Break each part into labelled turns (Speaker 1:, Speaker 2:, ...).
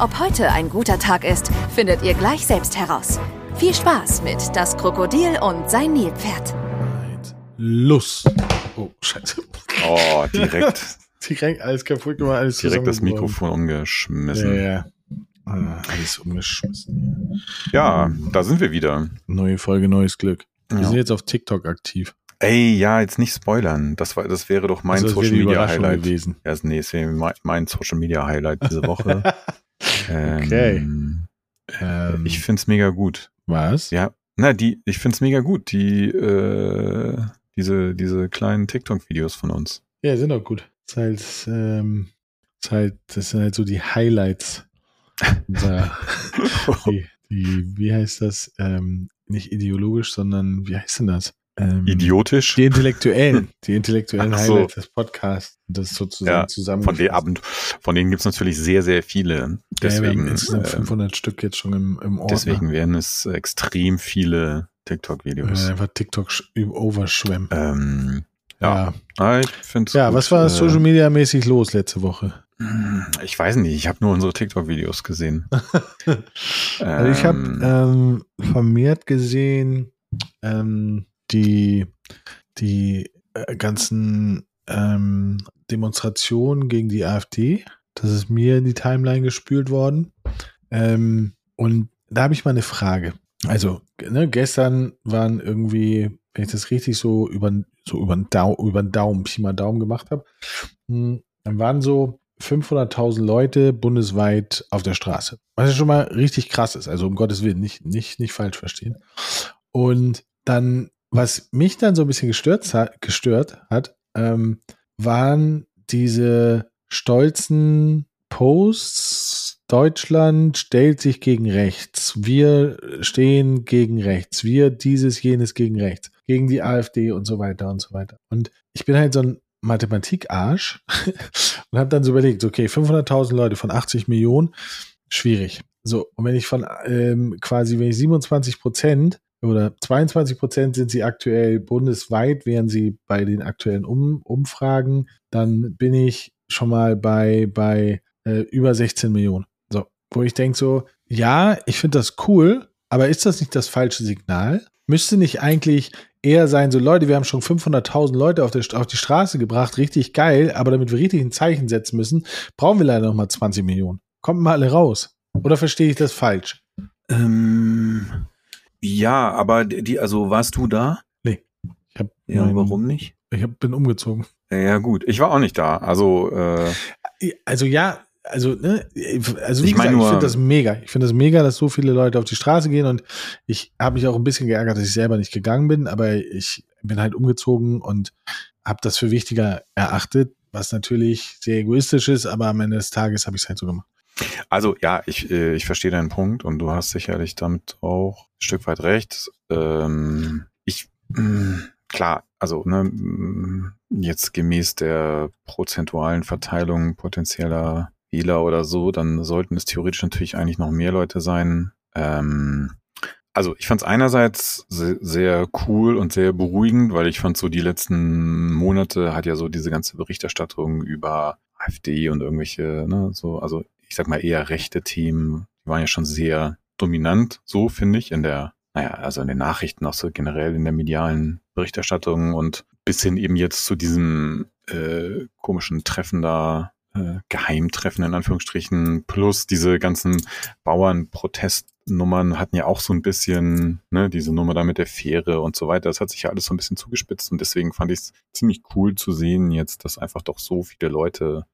Speaker 1: Ob heute ein guter Tag ist, findet ihr gleich selbst heraus. Viel Spaß mit Das Krokodil und sein Nilpferd.
Speaker 2: Los. Oh, scheiße.
Speaker 3: Oh, direkt.
Speaker 2: direkt alles kaputt gemacht, alles
Speaker 3: Direkt das Mikrofon umgeschmissen.
Speaker 2: Ja, ja. Ah, alles umgeschmissen.
Speaker 3: Ja, da sind wir wieder.
Speaker 2: Neue Folge, neues Glück. Wir
Speaker 3: Ja.
Speaker 2: sind jetzt auf TikTok aktiv.
Speaker 3: Ey, ja, jetzt nicht spoilern. Das, war, das wäre doch mein
Speaker 2: Also, das wäre
Speaker 3: Social
Speaker 2: die
Speaker 3: Media Highlight.
Speaker 2: gewesen.
Speaker 3: Ja, nee, es wäre mein, mein Social Media Highlight diese Woche.
Speaker 2: Okay.
Speaker 3: Ähm,
Speaker 2: Ähm,
Speaker 3: ich find's mega gut.
Speaker 2: was?
Speaker 3: Ja, na, die, ich find's mega gut, die, äh, diese, diese kleinen TikTok-Videos von uns.
Speaker 2: Ja, sind auch gut. Das, ist halt, ähm, das, ist halt, das sind halt so die Highlights. die, die, wie heißt das? Ähm, nicht ideologisch, sondern wie heißt denn das? Ähm,
Speaker 3: Idiotisch.
Speaker 2: Die Intellektuellen, die intellektuellen
Speaker 3: so.
Speaker 2: Highlights des Podcasts. Das sozusagen
Speaker 3: Ja,
Speaker 2: zusammen.
Speaker 3: Von, den, Abend, von denen gibt's natürlich sehr, sehr viele.
Speaker 2: ja,
Speaker 3: Deswegen,
Speaker 2: haben insgesamt
Speaker 3: äh,
Speaker 2: 500 Stück jetzt schon im, im Ordner.
Speaker 3: deswegen werden es extrem viele TikTok-Videos.
Speaker 2: äh, einfach TikTok overschwemmen.
Speaker 3: Ähm, ja,
Speaker 2: Ja,
Speaker 3: Ah, ich find's
Speaker 2: ja was war
Speaker 3: Äh,
Speaker 2: Social Media mäßig los letzte Woche?
Speaker 3: Ich weiß nicht, ich habe nur unsere TikTok-Videos gesehen.
Speaker 2: Also ich habe
Speaker 3: Ähm,
Speaker 2: ähm, vermehrt gesehen, ähm, die, die äh, ganzen ähm, Demonstrationen gegen die AfD. Das ist mir in die Timeline gespült worden. Ähm, und da habe ich mal eine Frage. Also, ne, gestern waren irgendwie, wenn ich das richtig so über, so über den Daumen, über den Daumen, Pi mal Daumen gemacht habe, hm, dann waren so 500.000 Leute bundesweit auf der Straße. Was ja schon mal richtig krass ist. Also um Gottes Willen, nicht, nicht, nicht falsch verstehen. Und dann, was mich dann so ein bisschen gestört, hat- gestört hat, ähm, waren diese stolzen Posts. Deutschland stellt sich gegen rechts. Wir stehen gegen rechts. Wir dieses, jenes gegen rechts. Gegen die AfD und so weiter und so weiter. Und ich bin halt so ein Mathematik-Arsch und habe dann so überlegt, okay, 500.000 Leute von 80 Millionen, schwierig. So, und wenn ich von ähm, quasi, wenn ich 27 Prozent oder 22 Prozent sind sie aktuell bundesweit, wären sie bei den aktuellen um Umfragen, dann bin ich schon mal bei, bei äh, über 16 Millionen. So, wo ich denke so, ja, ich finde das cool, aber ist das nicht das falsche Signal? Müsste nicht eigentlich eher sein, so Leute, wir haben schon 500.000 Leute auf, der, auf die Straße gebracht, richtig geil, aber damit wir richtig ein Zeichen setzen müssen, brauchen wir leider noch mal 20 Millionen. Kommt mal alle raus. Oder verstehe ich das falsch?
Speaker 3: ähm, ja, aber die, also warst du da?
Speaker 2: Ich hab
Speaker 3: Ja,
Speaker 2: mein-
Speaker 3: warum nicht?
Speaker 2: Ich hab, bin umgezogen.
Speaker 3: Ja, gut. Ich war auch nicht da. Also, äh,
Speaker 2: Also ja, also, ne, also wie
Speaker 3: Ich
Speaker 2: gesagt, ich
Speaker 3: nur-
Speaker 2: finde das mega. Ich finde das mega, dass so viele Leute auf die Straße gehen und ich habe mich auch ein bisschen geärgert, dass ich selber nicht gegangen bin, aber ich bin halt umgezogen und habe das für wichtiger erachtet, was natürlich sehr egoistisch ist, aber am Ende des Tages habe ich es halt so gemacht.
Speaker 3: Also ja, ich, äh, ich verstehe deinen Punkt und du hast sicherlich damit auch ein Stück weit recht. Ähm, ich, mh, klar, also ne, mh, jetzt gemäß der prozentualen Verteilung potenzieller Wähler oder so, dann sollten es theoretisch natürlich eigentlich noch mehr Leute sein. Ähm, also ich fand es einerseits se sehr cool und sehr beruhigend, weil ich fand so die letzten Monate hat ja so diese ganze Berichterstattung über AfD und irgendwelche, ne, so, also ich sag mal eher rechte Themen, die waren ja schon sehr dominant, so finde ich, in der, naja, also in den Nachrichten, auch so generell in der medialen Berichterstattung und bis hin eben jetzt zu diesem äh, komischen Treffen da, äh, Geheimtreffen in Anführungsstrichen, plus diese ganzen Bauernprotestnummern hatten ja auch so ein bisschen, ne, diese Nummer da mit der Fähre und so weiter. Das hat sich ja alles so ein bisschen zugespitzt und deswegen fand ich es ziemlich cool zu sehen jetzt, dass einfach doch so viele Leute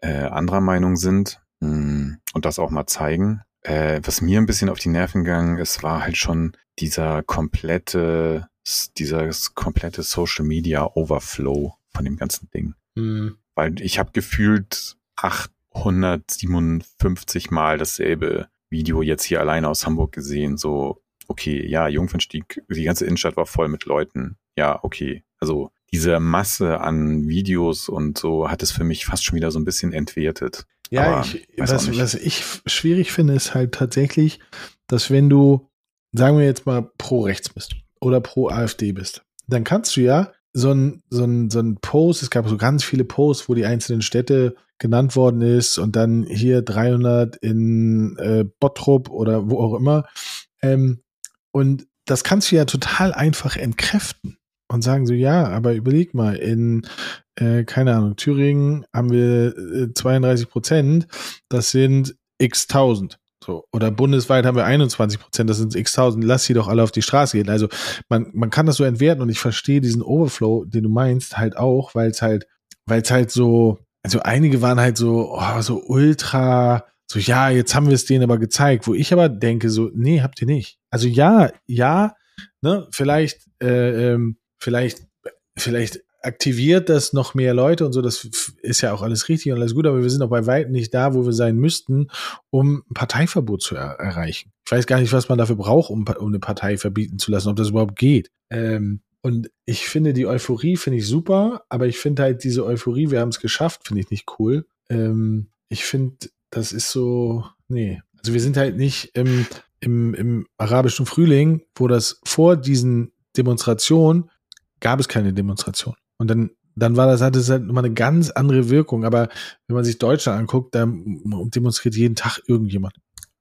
Speaker 3: äh, anderer Meinung sind und das auch mal zeigen. Äh, was mir ein bisschen auf die Nerven gegangen ist, war halt schon dieser komplette, dieses komplette Social Media Overflow von dem ganzen Ding. Weil ich habe gefühlt 857 Mal dasselbe Video jetzt hier alleine aus Hamburg gesehen. So okay, ja, Jungfernstieg, die ganze Innenstadt war voll mit Leuten. Ja, okay. Also diese Masse an Videos und so hat es für mich fast schon wieder so ein bisschen entwertet.
Speaker 2: Ja, ich, was, was ich schwierig finde, ist halt tatsächlich, dass wenn du, sagen wir jetzt mal, pro rechts bist oder pro AfD bist, dann kannst du ja so ein, so ein, so ein Post, es gab so ganz viele Posts, wo die einzelnen Städte genannt worden ist und dann hier 300 in äh, Bottrop oder wo auch immer. Ähm, und das kannst du ja total einfach entkräften und sagen so, ja, aber überleg mal, in, äh, keine Ahnung, Thüringen haben wir äh, 32 Prozent, das sind x tausend. So, oder bundesweit haben wir 21 Prozent, das sind x tausend, lass sie doch alle auf die Straße gehen. Also man, man kann das so entwerten und ich verstehe diesen Overflow, den du meinst, halt auch, weil es halt, weil es halt so, also einige waren halt so, oh, so ultra, so ja, jetzt haben wir es denen aber gezeigt, wo ich aber denke so, nee, habt ihr nicht. Also ja, ja, ne, vielleicht, äh, ähm, vielleicht, vielleicht aktiviert das noch mehr Leute und so, das ist ja auch alles richtig und alles gut, aber wir sind auch bei weitem nicht da, wo wir sein müssten, um ein Parteiverbot zu er erreichen. Ich weiß gar nicht, was man dafür braucht, um, um eine Partei verbieten zu lassen, ob das überhaupt geht. Ähm, und ich finde die Euphorie, finde ich super, aber ich finde halt diese Euphorie, wir haben es geschafft, finde ich nicht cool. Ähm, ich finde, das ist so, nee. Also wir sind halt nicht im, im, im arabischen Frühling, wo das vor diesen Demonstrationen gab es keine Demonstration. Und dann, dann war das, hatte es halt nochmal eine ganz andere Wirkung. Aber wenn man sich Deutschland anguckt, da demonstriert jeden Tag irgendjemand.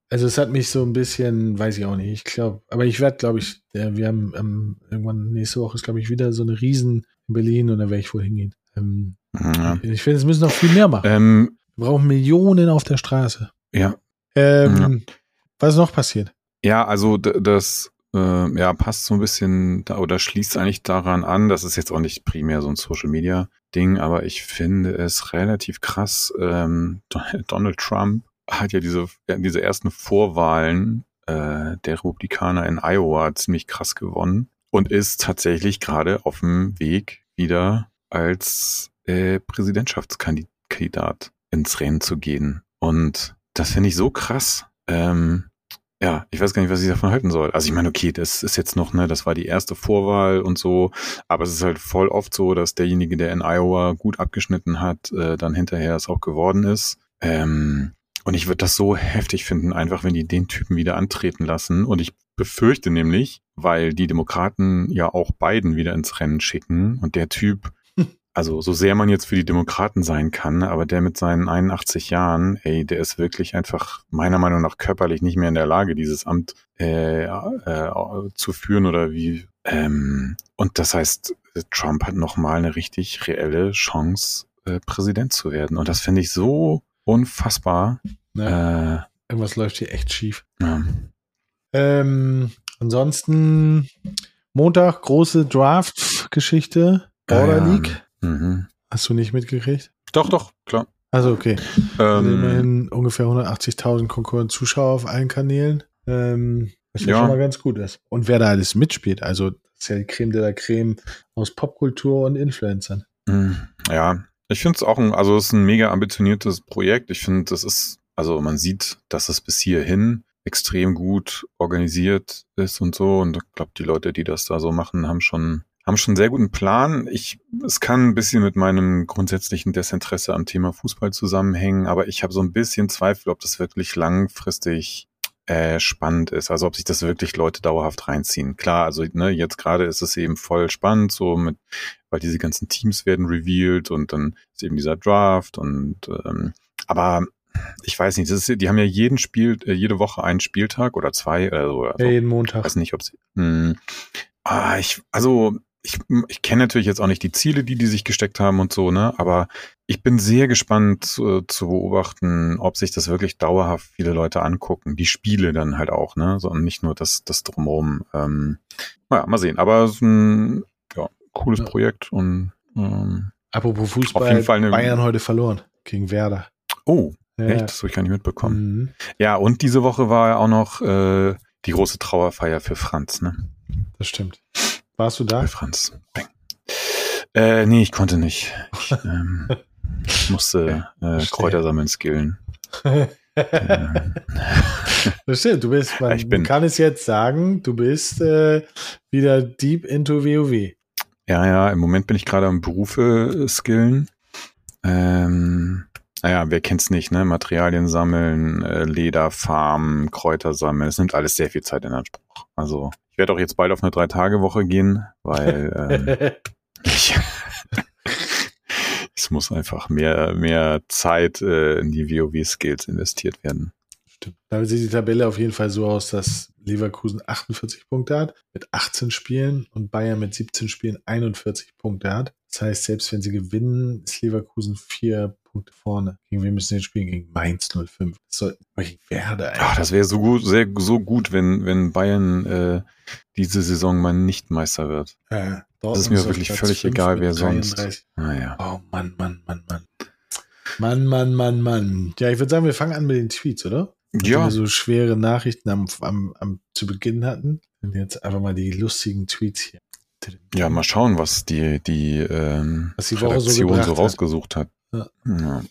Speaker 2: Also es hat mich so ein bisschen, weiß ich auch nicht, ich glaube, aber ich werde, glaube ich, ja, wir haben ähm, irgendwann nächste Woche ist, glaube ich, wieder so eine Riesen in Berlin und da werde ich wohl hingehen. Ähm, ja. Ich finde, es müssen noch viel mehr machen. Ähm, wir brauchen Millionen auf der Straße.
Speaker 3: Ja.
Speaker 2: Ähm, ja. Was ist noch passiert?
Speaker 3: Ja, also das äh, ja, passt so ein bisschen da, oder schließt eigentlich daran an. Das ist jetzt auch nicht primär so ein Social Media Ding, aber ich finde es relativ krass. Ähm, Donald Trump hat ja diese, diese ersten Vorwahlen äh, der Republikaner in Iowa ziemlich krass gewonnen und ist tatsächlich gerade auf dem Weg wieder als äh, Präsidentschaftskandidat ins Rennen zu gehen. Und das finde ich so krass. Ähm, ja, ich weiß gar nicht, was ich davon halten soll. Also ich meine, okay, das ist jetzt noch, ne, das war die erste Vorwahl und so, aber es ist halt voll oft so, dass derjenige, der in Iowa gut abgeschnitten hat, äh, dann hinterher es auch geworden ist. Ähm, und ich würde das so heftig finden, einfach wenn die den Typen wieder antreten lassen. Und ich befürchte nämlich, weil die Demokraten ja auch Biden wieder ins Rennen schicken und der Typ also so sehr man jetzt für die Demokraten sein kann, aber der mit seinen 81 Jahren, ey, der ist wirklich einfach meiner Meinung nach körperlich nicht mehr in der Lage, dieses Amt äh, äh, zu führen oder wie. Ähm, und das heißt, Trump hat nochmal eine richtig reelle Chance, äh, Präsident zu werden. Und das finde ich so unfassbar.
Speaker 2: Ja, äh, irgendwas läuft hier echt schief. Ja. Ähm, ansonsten Montag große Draft-Geschichte. Border ja, League. Mhm. Hast du nicht mitgekriegt?
Speaker 3: Doch, doch, klar.
Speaker 2: Also okay. Ähm, immerhin ungefähr 180.000 Konkurrenten Zuschauer auf allen Kanälen. Ähm, was ja schon mal ganz gut ist. Und wer da alles mitspielt, also das ist ja die Creme de la Creme aus Popkultur und Influencern.
Speaker 3: Mhm. Ja, ich finde es auch ein, also es ist ein mega ambitioniertes Projekt. Ich finde, das ist, also man sieht, dass es bis hierhin extrem gut organisiert ist und so. Und ich glaube, die Leute, die das da so machen, haben schon haben schon einen sehr guten Plan. Ich, es kann ein bisschen mit meinem grundsätzlichen Desinteresse am Thema Fußball zusammenhängen, aber ich habe so ein bisschen Zweifel, ob das wirklich langfristig äh, spannend ist, also ob sich das wirklich Leute dauerhaft reinziehen. Klar, also ne, jetzt gerade ist es eben voll spannend, so mit, weil diese ganzen Teams werden revealed und dann ist eben dieser Draft und ähm, aber ich weiß nicht, das ist, die haben ja jeden Spiel, äh, jede Woche einen Spieltag oder zwei oder so.
Speaker 2: Also, ja, jeden Montag.
Speaker 3: Ich weiß nicht, ob sie. Mh, hm. ah, ich, also ich, ich kenne natürlich jetzt auch nicht die Ziele, die die sich gesteckt haben und so, ne? Aber ich bin sehr gespannt zu, zu beobachten, ob sich das wirklich dauerhaft viele Leute angucken. Die Spiele dann halt auch, ne? Sondern nicht nur das, das drumherum. Ähm, naja, mal sehen. Aber es ist ein ja, cooles ja. Projekt und
Speaker 2: ähm, Apropos Fußball, auf jeden Fall eine, Bayern heute verloren gegen Werder.
Speaker 3: Oh, ja. echt? Das habe ich gar nicht mitbekommen. Mhm. Ja, und diese Woche war ja auch noch äh, die große Trauerfeier für Franz, ne?
Speaker 2: Das stimmt. Warst du da?
Speaker 3: Bei Franz. Bang. Äh, nee, ich konnte nicht. Ich ähm, musste äh, Kräuter sammeln skillen.
Speaker 2: Das stimmt, du bist, man
Speaker 3: Ich bin-
Speaker 2: kann es jetzt sagen, du bist äh, wieder deep into WoW.
Speaker 3: Ja, ja, im Moment bin ich gerade am Berufe äh, skillen. Ähm, naja, wer kennt's nicht, ne? Materialien sammeln, äh, Leder farmen, Kräuter sammeln. Es nimmt alles sehr viel Zeit in Anspruch. Also ich werde auch jetzt bald auf eine Drei-Tage-Woche gehen, weil ähm, ich, es muss einfach mehr, mehr Zeit äh, in die WoW-Skills investiert werden.
Speaker 2: Stimmt. Da sieht die Tabelle auf jeden Fall so aus, dass Leverkusen 48 Punkte hat mit 18 Spielen und Bayern mit 17 Spielen 41 Punkte hat. Das heißt, selbst wenn sie gewinnen, ist Leverkusen vier Punkte vorne. Gegen wen müssen sie jetzt spielen? Gegen Mainz 05. Das sollten gegen Werder
Speaker 3: Ach, das wäre so gut, sehr so gut, wenn, wenn Bayern äh, diese Saison mal nicht Meister wird.
Speaker 2: Äh,
Speaker 3: Das ist mir wirklich völlig egal, wer sonst. Naja.
Speaker 2: Oh Mann, Mann, Mann, Mann. Mann, Mann, Mann, Mann. Ja, ich würde sagen, wir fangen an mit den Tweets, oder?
Speaker 3: Ja,
Speaker 2: wir so schwere Nachrichten am, am, am, zu Beginn hatten. Und jetzt einfach mal die lustigen Tweets hier.
Speaker 3: ja, mal schauen, was die, die, ähm,
Speaker 2: Was die Woche so
Speaker 3: Redaktion so,
Speaker 2: gebracht hat.
Speaker 3: rausgesucht hat.
Speaker 2: Ja.
Speaker 3: Ja.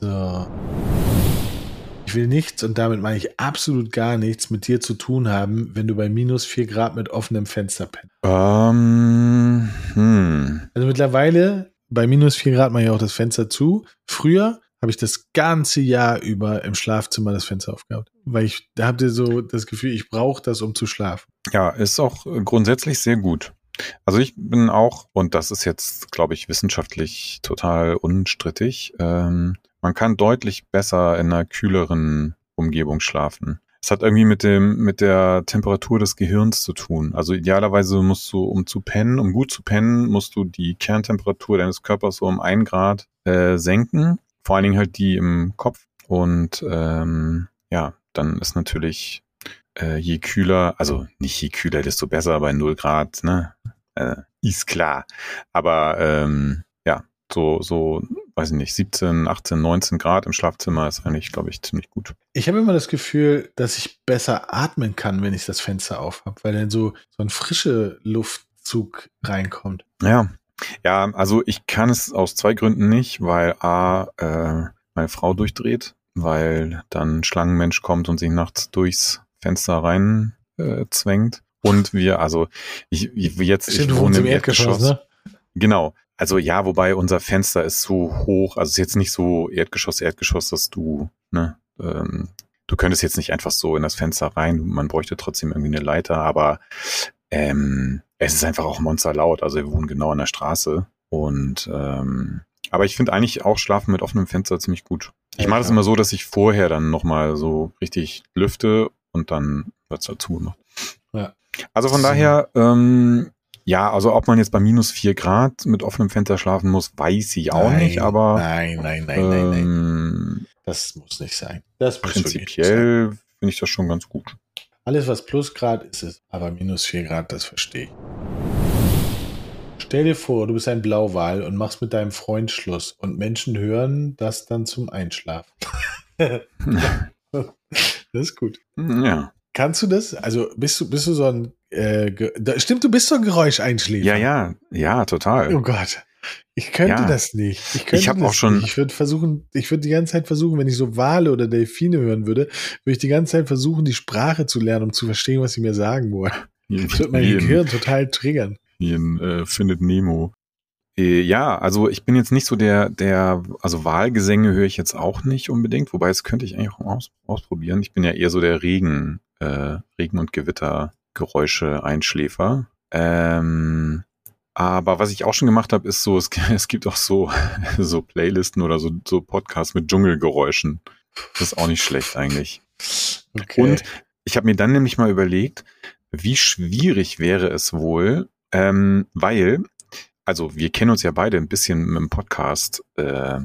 Speaker 2: So. Ich will nichts, und damit meine ich absolut gar nichts, mit dir zu tun haben, wenn du bei minus 4 Grad mit offenem Fenster pennst.
Speaker 3: Ähm, hm.
Speaker 2: Also mittlerweile, bei minus 4 Grad mache ich auch das Fenster zu. Früher habe ich das ganze Jahr über im Schlafzimmer das Fenster aufgehabt. Weil ich, da habt ihr so das Gefühl, ich brauche das, um zu schlafen.
Speaker 3: Ja, ist auch grundsätzlich sehr gut. Also ich bin auch, und das ist jetzt, glaube ich, wissenschaftlich total unstrittig, ähm, man kann deutlich besser in einer kühleren Umgebung schlafen. Es hat irgendwie mit dem, mit der Temperatur des Gehirns zu tun. Also idealerweise musst du, um zu pennen, um gut zu pennen, musst du die Kerntemperatur deines Körpers so um ein Grad äh, senken. Vor allen Dingen halt die im Kopf. Und ähm, ja, dann ist natürlich äh, je kühler, also nicht je kühler, desto besser bei 0 Grad, ne? Äh, ist klar. Aber ähm, ja, so, so, weiß ich nicht, 17, 18, 19 Grad im Schlafzimmer ist eigentlich, glaube ich, ziemlich gut.
Speaker 2: Ich habe immer das Gefühl, dass ich besser atmen kann, wenn ich das Fenster auf habe, weil dann so, so ein frische Luftzug reinkommt.
Speaker 3: Ja. Ja, also ich kann es aus zwei Gründen nicht, weil A, äh, meine Frau durchdreht, weil dann ein Schlangenmensch kommt und sich nachts durchs Fenster rein äh, zwängt. Und wir, also ich, ich jetzt, ich
Speaker 2: Stimmt, du
Speaker 3: wohne im
Speaker 2: Erdgeschoss, ne?
Speaker 3: Genau. Also ja, wobei unser Fenster ist so hoch, also es ist jetzt nicht so Erdgeschoss, Erdgeschoss, dass du, ne, ähm, du könntest jetzt nicht einfach so in das Fenster rein, man bräuchte trotzdem irgendwie eine Leiter, aber ähm, es ist einfach auch monsterlaut, also wir wohnen genau an der Straße und ähm, aber ich finde eigentlich auch Schlafen mit offenem Fenster ziemlich gut. Ich
Speaker 2: Ja,
Speaker 3: mache das immer so, dass ich vorher dann nochmal so richtig lüfte und dann wird's dazu gemacht.
Speaker 2: Ja.
Speaker 3: Also von daher, ähm, ja, also ob man jetzt bei minus vier Grad mit offenem Fenster schlafen muss, weiß ich auch
Speaker 2: Nein,
Speaker 3: nicht, aber
Speaker 2: Nein, nein, nein, nein, nein.
Speaker 3: ähm,
Speaker 2: Das muss nicht sein. Das
Speaker 3: prinzipiell finde ich das schon ganz gut.
Speaker 2: Alles, was Plusgrad ist, ist, aber minus 4 Grad, das verstehe ich. Stell dir vor, du bist ein Blauwal und machst mit deinem Freund Schluss und Menschen hören das dann zum Einschlafen. das ist gut.
Speaker 3: Ja,
Speaker 2: Kannst du das? Also bist du, bist du so ein äh, stimmt, du bist so ein Geräuscheinschläfer.
Speaker 3: ja, ja, ja, total.
Speaker 2: Oh Gott. Ich könnte
Speaker 3: Ja.
Speaker 2: das nicht. Ich, könnte
Speaker 3: Ich
Speaker 2: das
Speaker 3: auch schon-
Speaker 2: Nicht. Ich würde versuchen, ich würde die ganze Zeit versuchen, wenn ich so Wale oder Delfine hören würde, würde ich die ganze Zeit versuchen, die Sprache zu lernen, um zu verstehen, was sie mir sagen wollen. Das würde mein Gehirn total triggern.
Speaker 3: in äh, Findet Nemo. Äh, ja, also ich bin jetzt nicht so der, der, also Wahlgesänge höre ich jetzt auch nicht unbedingt, wobei das könnte ich eigentlich auch aus, ausprobieren. Ich bin ja eher so der Regen, äh, Regen- und Gewittergeräusche-Einschläfer. Ähm, aber was ich auch schon gemacht habe, ist so, es, es gibt auch so, so Playlisten oder so, so Podcasts mit Dschungelgeräuschen. Das ist auch nicht schlecht eigentlich.
Speaker 2: Okay.
Speaker 3: Und ich habe mir dann nämlich mal überlegt, wie schwierig wäre es wohl, ähm, weil, also wir kennen uns ja beide ein bisschen mit dem Podcast äh,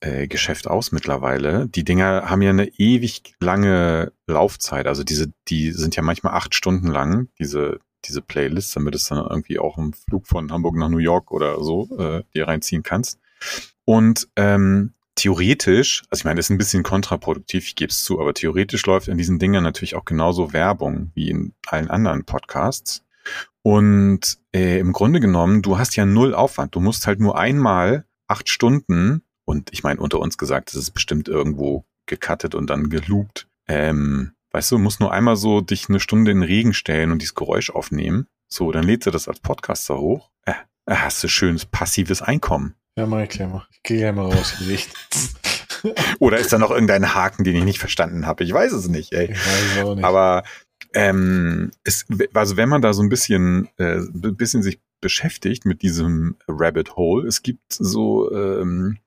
Speaker 3: äh, Geschäft aus mittlerweile. Die Dinger haben ja eine ewig lange Laufzeit. Also diese, die sind ja manchmal acht Stunden lang, diese, diese Playlists, damit es dann irgendwie auch im Flug von Hamburg nach New York oder so äh, dir reinziehen kannst. Und ähm, theoretisch, also ich meine, das ist ein bisschen kontraproduktiv, ich gebe es zu, aber theoretisch läuft in diesen Dingern natürlich auch genauso Werbung wie in allen anderen Podcasts. Und äh, im Grunde genommen, du hast ja null Aufwand. Du musst halt nur einmal acht Stunden, und ich meine, unter uns gesagt, das ist bestimmt irgendwo gecuttet und dann geloopt, ähm, Weißt du, musst nur einmal so dich eine Stunde in den Regen stellen und dieses Geräusch aufnehmen. So, dann lädt sie das als Podcaster hoch. Äh, äh hast du schönes passives Einkommen.
Speaker 2: Ja, mach ich gleich mal. Ich geh gleich mal raus.
Speaker 3: Oder ist da noch irgendein Haken, den ich nicht verstanden habe? Ich weiß es nicht, ey. Ich weiß auch nicht. Aber ähm, es, also wenn man da so ein bisschen, äh, ein bisschen sich beschäftigt mit diesem Rabbit Hole, es gibt so, ähm,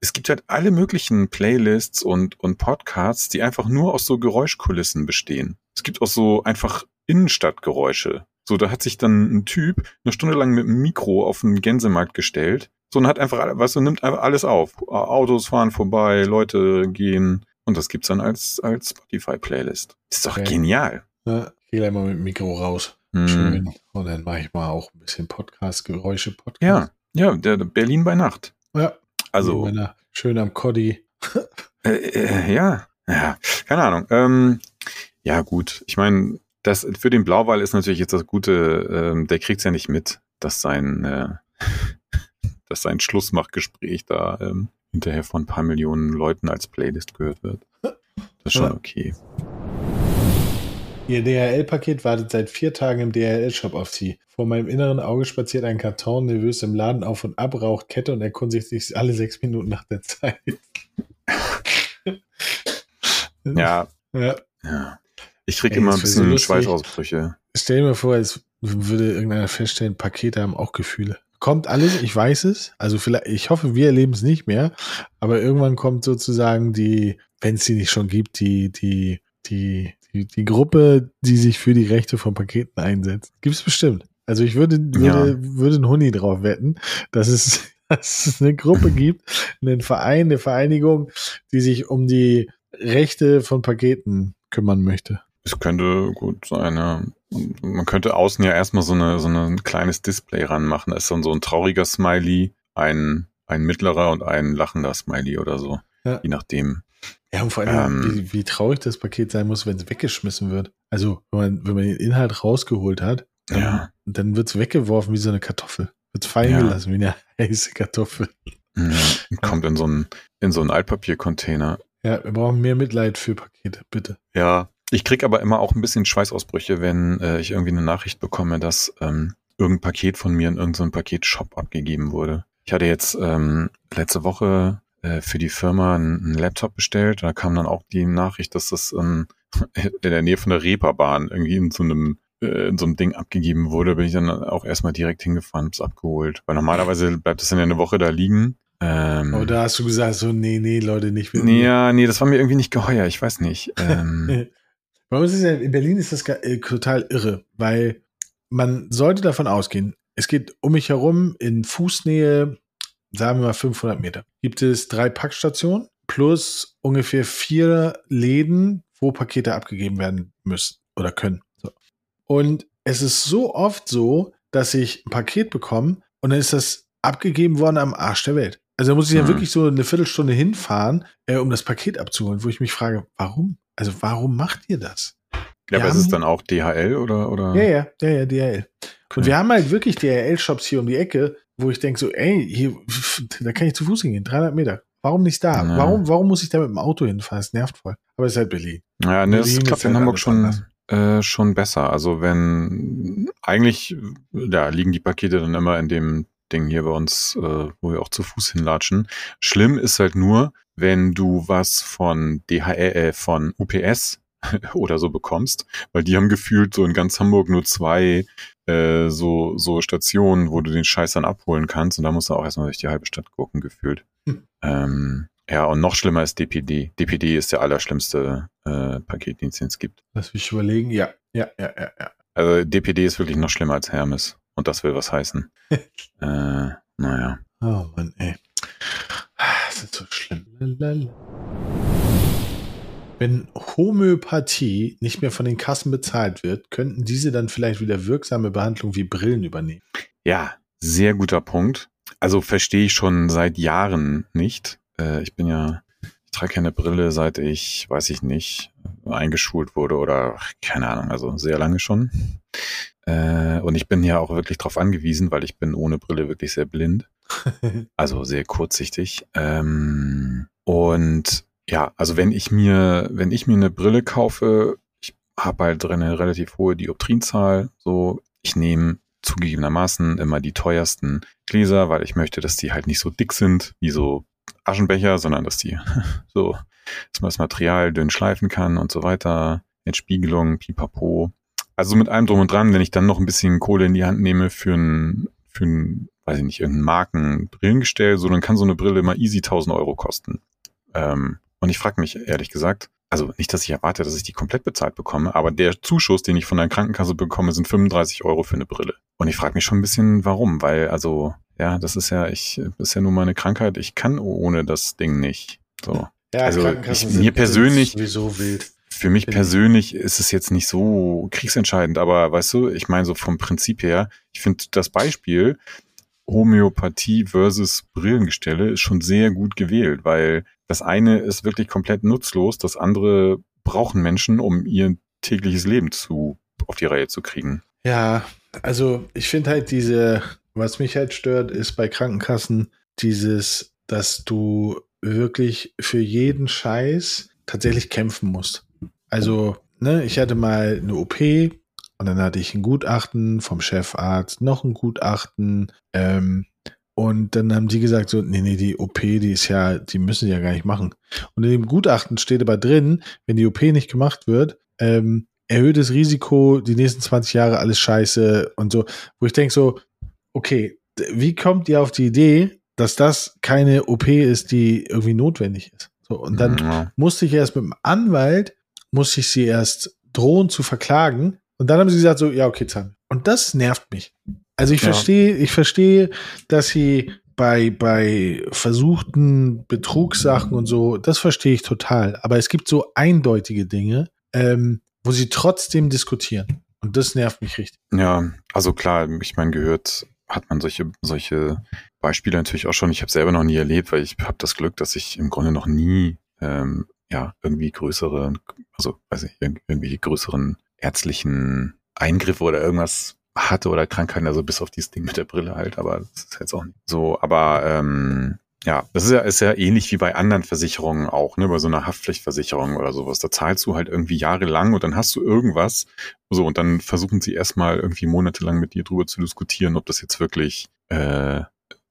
Speaker 3: es gibt halt alle möglichen Playlists und, und Podcasts, die einfach nur aus so Geräuschkulissen bestehen. Es gibt auch so einfach Innenstadtgeräusche. So, da hat sich dann ein Typ eine Stunde lang mit einem Mikro auf den Gänsemarkt gestellt so, und hat einfach, weißt du, nimmt einfach alles auf. Autos fahren vorbei, Leute gehen. Und das gibt's dann als, als Spotify-Playlist. Ist doch okay. genial.
Speaker 2: Ja, ich gehe mal mit dem Mikro raus. Hm. Schön. Und dann mache ich mal auch ein bisschen Podcast, Geräusche, Podcast.
Speaker 3: Ja, ja, der Berlin bei Nacht.
Speaker 2: Ja.
Speaker 3: Also.
Speaker 2: Schön am Coddy.
Speaker 3: äh, äh, ja, ja, keine Ahnung. Ähm, ja, gut. Ich meine, das für den Blauwall ist natürlich jetzt das Gute, ähm, der kriegt's ja nicht mit, dass sein äh, dass sein Schlussmachgespräch da ähm, hinterher von ein paar Millionen Leuten als Playlist gehört wird. Das ist schon okay.
Speaker 2: Ihr DHL-Paket wartet seit vier Tagen im DHL-Shop auf Sie. Vor meinem inneren Auge spaziert ein Karton nervös im Laden auf und ab, raucht Kette und erkundigt sich alle sechs Minuten nach der Zeit.
Speaker 3: ja. ja. ja. Ich kriege immer ein bisschen so Schweißausbrüche.
Speaker 2: Stell dir mal vor, es würde irgendeiner feststellen, Pakete haben auch Gefühle kommt alles, ich weiß es. Also vielleicht, ich hoffe, wir erleben es nicht mehr, aber irgendwann kommt sozusagen die, wenn es sie nicht schon gibt, die, die, die, die, die Gruppe, die sich für die Rechte von Paketen einsetzt. Gibt es bestimmt. Also ich würde, würde, ja. würde einen Huni drauf wetten, dass es, dass es eine Gruppe gibt, einen Verein, eine Vereinigung, die sich um die Rechte von Paketen kümmern möchte.
Speaker 3: Es könnte gut sein, ja. man könnte außen ja erstmal so, eine, so ein kleines Display ranmachen. Da ist dann so ein trauriger Smiley, ein, ein mittlerer und ein lachender Smiley oder so. Ja. Je nachdem.
Speaker 2: Ja, und vor allem, ähm, wie, wie traurig das Paket sein muss, wenn es weggeschmissen wird. Also, wenn man, wenn man den Inhalt rausgeholt hat, dann, ja. dann wird es weggeworfen wie so eine Kartoffel. Wird fallen ja. gelassen wie eine heiße Kartoffel.
Speaker 3: Ja, kommt in so einen, in so einen Altpapiercontainer.
Speaker 2: Ja, wir brauchen mehr Mitleid für Pakete, bitte.
Speaker 3: Ja, ich krieg aber immer auch ein bisschen Schweißausbrüche, wenn äh, ich irgendwie eine Nachricht bekomme, dass ähm, irgendein Paket von mir in irgendeinem Paketshop abgegeben wurde. Ich hatte jetzt ähm, letzte Woche äh, für die Firma einen, Laptop bestellt. Da kam dann auch die Nachricht, dass das ähm, in der Nähe von der Reeperbahn irgendwie in so einem äh, in so einem Ding abgegeben wurde, bin ich dann auch erstmal direkt hingefahren, hab's abgeholt. Weil normalerweise bleibt es dann ja eine Woche da liegen.
Speaker 2: Ähm, oh, da hast du gesagt, so, nee, nee, Leute, nicht
Speaker 3: mit nee, Ja, nee, das war mir irgendwie nicht geheuer, ich weiß nicht. Ähm,
Speaker 2: in Berlin ist das äh, total irre, weil man sollte davon ausgehen, es geht um mich herum in Fußnähe, sagen wir mal 500 Meter, gibt es drei Packstationen plus ungefähr vier Läden, wo Pakete abgegeben werden müssen oder können. So. Und es ist so oft so, dass ich ein Paket bekomme und dann ist das abgegeben worden am Arsch der Welt. Also da muss ich ja mhm. wirklich so eine Viertelstunde hinfahren, äh, um das Paket abzuholen, wo ich mich frage, warum? Also warum macht ihr das?
Speaker 3: Ja, aber ist es dann auch DHL oder, oder?
Speaker 2: Ja, ja, ja, ja, DHL. Und wir haben halt wirklich DHL-Shops hier um die Ecke, wo ich denke so, ey, hier, da kann ich zu Fuß hingehen, 300 Meter. Warum nicht da? Ja. Warum, warum muss ich da mit dem Auto hinfahren? Das nervt voll. Aber es ist halt Berlin.
Speaker 3: Ja, ne, Berlin das klappt in halt Hamburg schon, äh, schon besser. Also wenn, eigentlich, ja, liegen die Pakete dann immer in dem Ding hier bei uns, äh, wo wir auch zu Fuß hinlatschen. Schlimm ist halt nur, wenn du was von DHL, äh, von UPS oder so bekommst, weil die haben gefühlt so in ganz Hamburg nur zwei äh, so, so Stationen, wo du den Scheiß dann abholen kannst und da musst du auch erstmal durch die halbe Stadt gucken, gefühlt. Hm. Ähm, ja, und noch schlimmer ist DPD. DPD ist der allerschlimmste äh, Paketdienst, den es gibt.
Speaker 2: Lass mich überlegen, ja, ja, ja, ja, ja.
Speaker 3: Also DPD ist wirklich noch schlimmer als Hermes. Und das will was heißen. äh, naja.
Speaker 2: Oh Mann, ey. Das ist so schlimm. Wenn Homöopathie nicht mehr von den Kassen bezahlt wird, könnten diese dann vielleicht wieder wirksame Behandlung wie Brillen übernehmen?
Speaker 3: Ja, sehr guter Punkt. Also verstehe ich schon seit Jahren nicht. Äh, ich bin ja, ich trage keine Brille, seit ich, weiß ich nicht, eingeschult wurde oder keine Ahnung, also sehr lange schon. Äh, und ich bin ja auch wirklich darauf angewiesen, weil ich bin ohne Brille wirklich sehr blind. also sehr kurzsichtig. Ähm, und ja, also wenn ich mir, wenn ich mir eine Brille kaufe, habe halt drin eine relativ hohe Dioptrienzahl. So, ich nehme zugegebenermaßen immer die teuersten Gläser, weil ich möchte, dass die halt nicht so dick sind wie so Aschenbecher, sondern dass die so, dass man das Material dünn schleifen kann und so weiter. Entspiegelung, pipapo. Also mit allem drum und dran, wenn ich dann noch ein bisschen Kohle in die Hand nehme für ein, für ein, weiß ich nicht, irgendein Markenbrillengestell, so dann kann so eine Brille mal easy 1000 Euro kosten. Ähm, und ich frage mich ehrlich gesagt, also nicht, dass ich erwarte, dass ich die komplett bezahlt bekomme, aber der Zuschuss, den ich von der Krankenkasse bekomme, sind 35 Euro für eine Brille. Und ich frage mich schon ein bisschen, warum, weil also ja, das ist ja, ich, das ist ja nur meine Krankheit. Ich kann ohne das Ding nicht. So.
Speaker 2: Ja,
Speaker 3: also ich, mir persönlich, sowieso wild. Für mich persönlich ist es jetzt nicht so kriegsentscheidend, aber weißt du, ich meine so vom Prinzip her, ich finde das Beispiel Homöopathie versus Brillengestelle ist schon sehr gut gewählt, weil das eine ist wirklich komplett nutzlos, das andere brauchen Menschen, um ihr tägliches Leben zu auf die Reihe zu kriegen.
Speaker 2: Ja, also ich finde halt diese was mich halt stört, ist bei Krankenkassen dieses, dass du wirklich für jeden Scheiß tatsächlich kämpfen musst. Also, ne, ich hatte mal eine OP und dann hatte ich ein Gutachten vom Chefarzt, noch ein Gutachten, ähm, und dann haben die gesagt, so, nee, nee, die OP, die ist ja, die müssen sie ja gar nicht machen. Und in dem Gutachten steht aber drin, wenn die OP nicht gemacht wird, ähm, erhöhtes Risiko, die nächsten 20 Jahre alles scheiße und so, wo ich denke so, okay, wie kommt ihr auf die Idee, dass das keine OP ist, die irgendwie notwendig ist? So, und dann ja. musste ich erst mit dem Anwalt, musste ich sie erst drohen zu verklagen. Und dann haben sie gesagt, so, ja, okay, Zahn. Und das nervt mich. Also ich ja. verstehe, ich verstehe, dass sie bei, bei versuchten Betrugssachen und so, das verstehe ich total. Aber es gibt so eindeutige Dinge, ähm, wo sie trotzdem diskutieren. Und das nervt mich richtig.
Speaker 3: Ja, also klar, ich meine, gehört hat man solche, solche Beispiele natürlich auch schon. Ich habe selber noch nie erlebt, weil ich habe das Glück, dass ich im Grunde noch nie ähm, ja irgendwie größere, also weiß ich, irgendwie größeren ärztlichen Eingriffe oder irgendwas hatte oder Krankheiten, also bis auf dieses Ding mit der Brille halt, aber das ist jetzt auch nicht so. Aber ähm, ja, das ist ja, ist ja ähnlich wie bei anderen Versicherungen auch, ne, bei so einer Haftpflichtversicherung oder sowas. Da zahlst du halt irgendwie jahrelang und dann hast du irgendwas. So, und dann versuchen sie erstmal irgendwie monatelang mit dir drüber zu diskutieren, ob das jetzt wirklich, äh,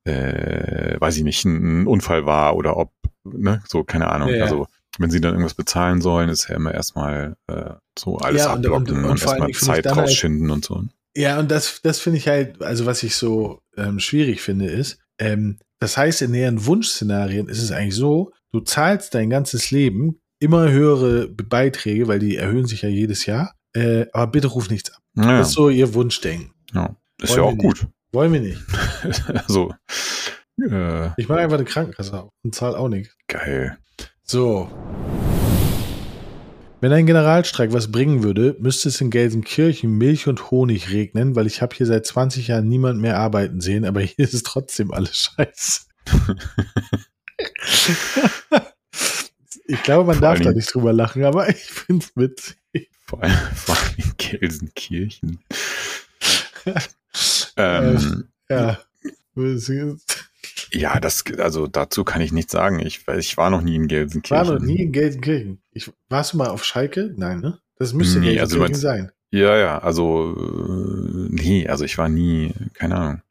Speaker 3: äh, weiß ich nicht, ein Unfall war oder ob, ne, so, keine Ahnung. Ja, Also, wenn sie dann irgendwas bezahlen sollen, ist ja immer erstmal äh, so alles ja, abblocken und, und, und, und erstmal Zeit halt rausschinden halt, und so.
Speaker 2: Ja, und das, das finde ich halt, also was ich so ähm, schwierig finde, ist, ähm, das heißt, in näheren Wunschszenarien ist es eigentlich so, du zahlst dein ganzes Leben immer höhere Beiträge, weil die erhöhen sich ja jedes Jahr, äh, aber bitte ruf nichts ab. Ja. Das ist so ihr Wunschdenken.
Speaker 3: Ja, ist Wollen ja auch gut.
Speaker 2: Wollen wir nicht.
Speaker 3: so.
Speaker 2: Äh. Ich mache einfach eine Krankenkasse und zahle auch nichts.
Speaker 3: Geil.
Speaker 2: So. Wenn ein Generalstreik was bringen würde, müsste es in Gelsenkirchen Milch und Honig regnen, weil ich habe hier seit 20 Jahren niemand mehr arbeiten sehen, aber hier ist es trotzdem alles scheiße. ich glaube, man vor darf da nicht drüber lachen, aber ich finde es witzig.
Speaker 3: Vor allem, vor allem in Gelsenkirchen. ähm,
Speaker 2: ja.
Speaker 3: Ja, das, also dazu kann ich nichts sagen. Ich, ich war noch nie in Gelsenkirchen.
Speaker 2: War noch nie in Gelsenkirchen. Ich, warst du mal auf Schalke? Nein, ne? Das müsste nee,
Speaker 3: Gelsenkirchen also sein. Ja, ja, also äh, nee, also ich war nie, keine Ahnung.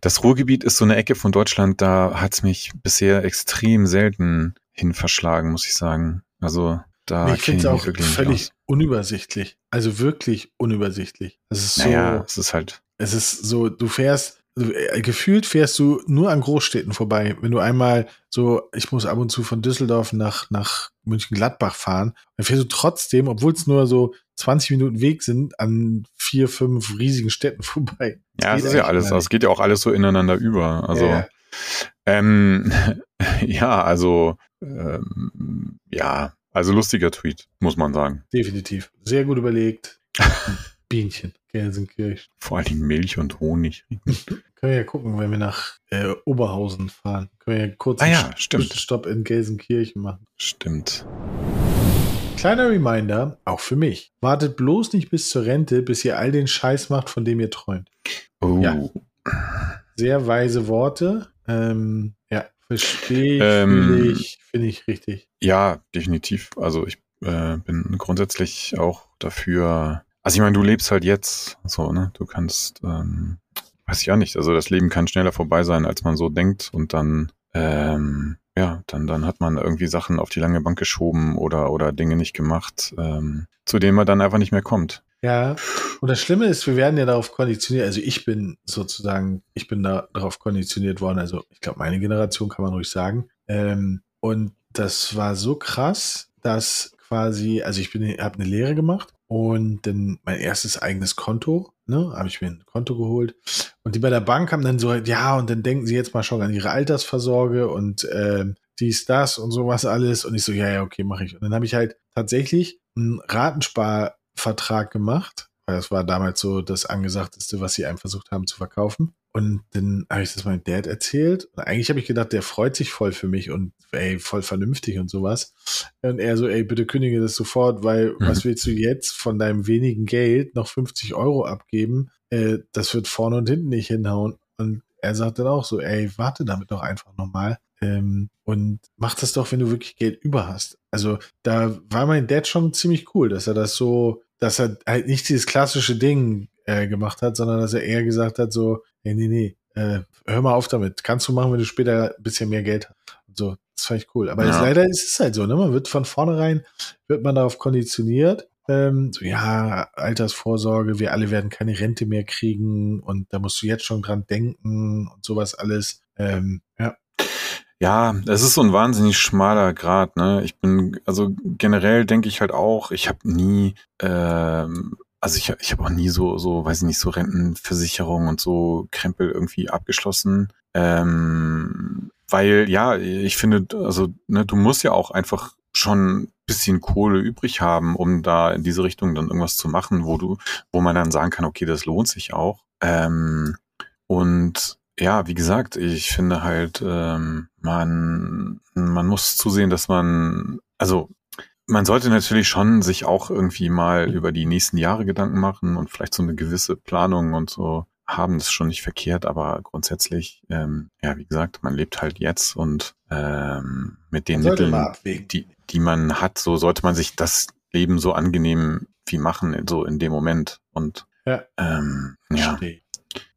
Speaker 3: Das Ruhrgebiet ist so eine Ecke von Deutschland, da hat's mich bisher extrem selten hin verschlagen, muss ich sagen. Also da
Speaker 2: nee, ich finde es auch völlig unübersichtlich. Also wirklich unübersichtlich. Es ist
Speaker 3: naja,
Speaker 2: so,
Speaker 3: es ist halt.
Speaker 2: Es ist so, du fährst äh, gefühlt fährst du nur an Großstädten vorbei. Wenn du einmal so, ich muss ab und zu von Düsseldorf nach, nach München-Gladbach fahren, dann fährst du trotzdem, obwohl es nur so 20 Minuten Weg sind, an vier, fünf riesigen Städten vorbei.
Speaker 3: Das ja, es ist ja alles, es geht ja auch alles so ineinander über. Also, ja, ähm, ja also, ähm, ja, also lustiger Tweet, muss man sagen.
Speaker 2: Definitiv. Sehr gut überlegt. Bienchen, Gelsenkirchen.
Speaker 3: Vor allem Milch und Honig.
Speaker 2: Können wir ja gucken, wenn wir nach äh, Oberhausen fahren. Können wir ja kurz
Speaker 3: ah, ja, stimmt.
Speaker 2: Stopp in Gelsenkirchen machen.
Speaker 3: Stimmt.
Speaker 2: Kleiner Reminder, auch für mich. Wartet bloß nicht bis zur Rente, bis ihr all den Scheiß macht, von dem ihr träumt.
Speaker 3: Oh. Ja.
Speaker 2: Sehr weise Worte. Ähm, ja, verstehe ich, ähm, finde ich, find ich richtig.
Speaker 3: Ja, definitiv. Also ich äh, bin grundsätzlich auch dafür. Also ich meine, du lebst halt jetzt, so, ne? Du kannst, ähm, weiß ich auch nicht, also das Leben kann schneller vorbei sein, als man so denkt und dann, ähm, ja, dann, dann hat man irgendwie Sachen auf die lange Bank geschoben oder, oder Dinge nicht gemacht, ähm, zu denen man dann einfach nicht mehr kommt.
Speaker 2: Ja, und das Schlimme ist, wir werden ja darauf konditioniert, also ich bin sozusagen, ich bin da darauf konditioniert worden, also ich glaube, meine Generation kann man ruhig sagen. Ähm, und das war so krass, dass quasi, also ich bin, habe eine Lehre gemacht und dann mein erstes eigenes Konto, ne, habe ich mir ein Konto geholt. Und die bei der Bank haben dann so, ja, und dann denken sie jetzt mal schon an ihre Altersversorge und ähm, dies, das und sowas alles. Und ich so, ja, ja, okay, mache ich. Und dann habe ich halt tatsächlich einen Ratensparvertrag gemacht, weil das war damals so das Angesagteste, was sie einem versucht haben zu verkaufen. Und dann habe ich das meinem Dad erzählt. Und eigentlich habe ich gedacht, der freut sich voll für mich und ey, voll vernünftig und sowas. Und er so, ey, bitte kündige das sofort, weil mhm. was willst du jetzt von deinem wenigen Geld noch 50 Euro abgeben? Äh, das wird vorne und hinten nicht hinhauen. Und er sagt dann auch so, ey, warte damit doch einfach nochmal. Ähm, und mach das doch, wenn du wirklich Geld über hast. Also da war mein Dad schon ziemlich cool, dass er das so, dass er halt nicht dieses klassische Ding äh, gemacht hat, sondern dass er eher gesagt hat, so, nee, nee, nee, äh, hör mal auf damit. Kannst du machen, wenn du später ein bisschen mehr Geld hast. Und so, das fand ich cool. Aber ja. jetzt, leider ist es halt so, ne? Man wird von vornherein, wird man darauf konditioniert. Ähm, so, ja, Altersvorsorge, wir alle werden keine Rente mehr kriegen und da musst du jetzt schon dran denken und sowas alles. Ähm, ja.
Speaker 3: Ja, es ist so ein wahnsinnig schmaler Grad, ne? Ich bin, also generell denke ich halt auch, ich habe nie ähm, also ich, ich habe auch nie so, so, weiß ich nicht, so Rentenversicherung und so Krempel irgendwie abgeschlossen. Ähm, weil, ja, ich finde, also, ne, du musst ja auch einfach schon bisschen Kohle übrig haben, um da in diese Richtung dann irgendwas zu machen, wo du, wo man dann sagen kann, okay, das lohnt sich auch. Ähm, und ja, wie gesagt, ich finde halt, ähm, man, man muss zusehen, dass man, also man sollte natürlich schon sich auch irgendwie mal über die nächsten Jahre Gedanken machen und vielleicht so eine gewisse Planung und so haben. Das ist schon nicht verkehrt, aber grundsätzlich, ähm, ja, wie gesagt, man lebt halt jetzt und ähm, mit den Mitteln, die, die man hat, so sollte man sich das Leben so angenehm wie machen, so in dem Moment. Und ja, ähm, ja.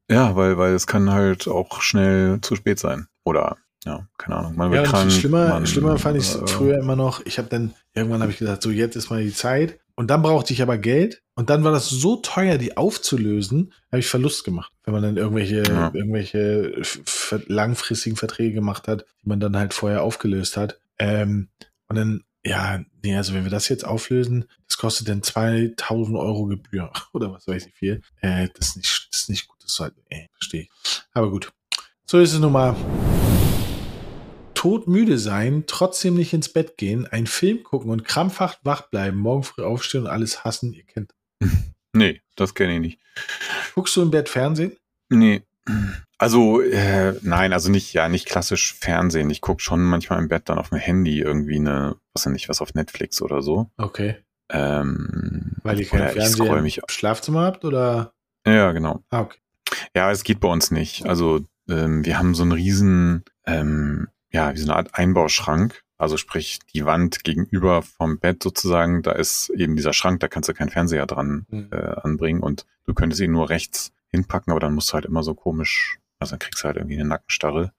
Speaker 3: ja weil, weil es kann halt auch schnell zu spät sein. Oder ja, keine Ahnung.
Speaker 2: Man wird ja, krank. Schlimmer, man, schlimmer fand ich äh, früher immer noch. Ich habe dann, irgendwann habe ich gesagt, so jetzt ist mal die Zeit. Und dann brauchte ich aber Geld. Und dann war das so teuer, die aufzulösen, habe ich Verlust gemacht. Wenn man dann irgendwelche, ja. irgendwelche langfristigen Verträge gemacht hat, die man dann halt vorher aufgelöst hat. Ähm, und dann, ja, nee, also wenn wir das jetzt auflösen, das kostet dann 2000 Euro Gebühr oder was weiß ich viel. Äh, das ist nicht, das ist nicht gut. Das ist halt, äh, verstehe ich. Aber gut. So ist es nun mal todmüde sein, trotzdem nicht ins Bett gehen, einen Film gucken und krampfhaft wach bleiben, morgen früh aufstehen und alles hassen, ihr kennt.
Speaker 3: Nee, das kenne ich nicht.
Speaker 2: Guckst du im Bett Fernsehen?
Speaker 3: Nee. Also, äh, nein, also nicht, ja, nicht klassisch Fernsehen. Ich gucke schon manchmal im Bett dann auf dem Handy irgendwie eine, was denn nicht, was auf Netflix oder so.
Speaker 2: Okay.
Speaker 3: Ähm,
Speaker 2: Weil ihr kein Fernsehen im Schlafzimmer habt oder?
Speaker 3: Ja, genau.
Speaker 2: Ah, okay.
Speaker 3: Ja, es geht bei uns nicht. Also, ähm, wir haben so einen riesen ähm, ja, wie so eine Art Einbauschrank. Also sprich, die Wand gegenüber vom Bett sozusagen, da ist eben dieser Schrank, da kannst du keinen Fernseher dran mhm. äh, anbringen und du könntest ihn nur rechts hinpacken, aber dann musst du halt immer so komisch, also dann kriegst du halt irgendwie eine Nackenstarre.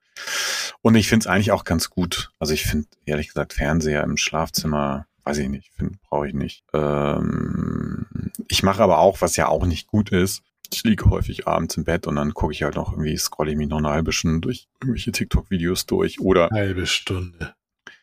Speaker 3: Und ich finde es eigentlich auch ganz gut. Also ich finde, ehrlich gesagt, Fernseher im Schlafzimmer, weiß ich nicht, brauche ich nicht. Ähm, ich mache aber auch, was ja auch nicht gut ist, ich liege häufig abends im Bett und dann gucke ich halt noch irgendwie, scrolle ich mich noch eine halbe Stunde durch irgendwelche TikTok-Videos durch oder.
Speaker 2: Halbe Stunde.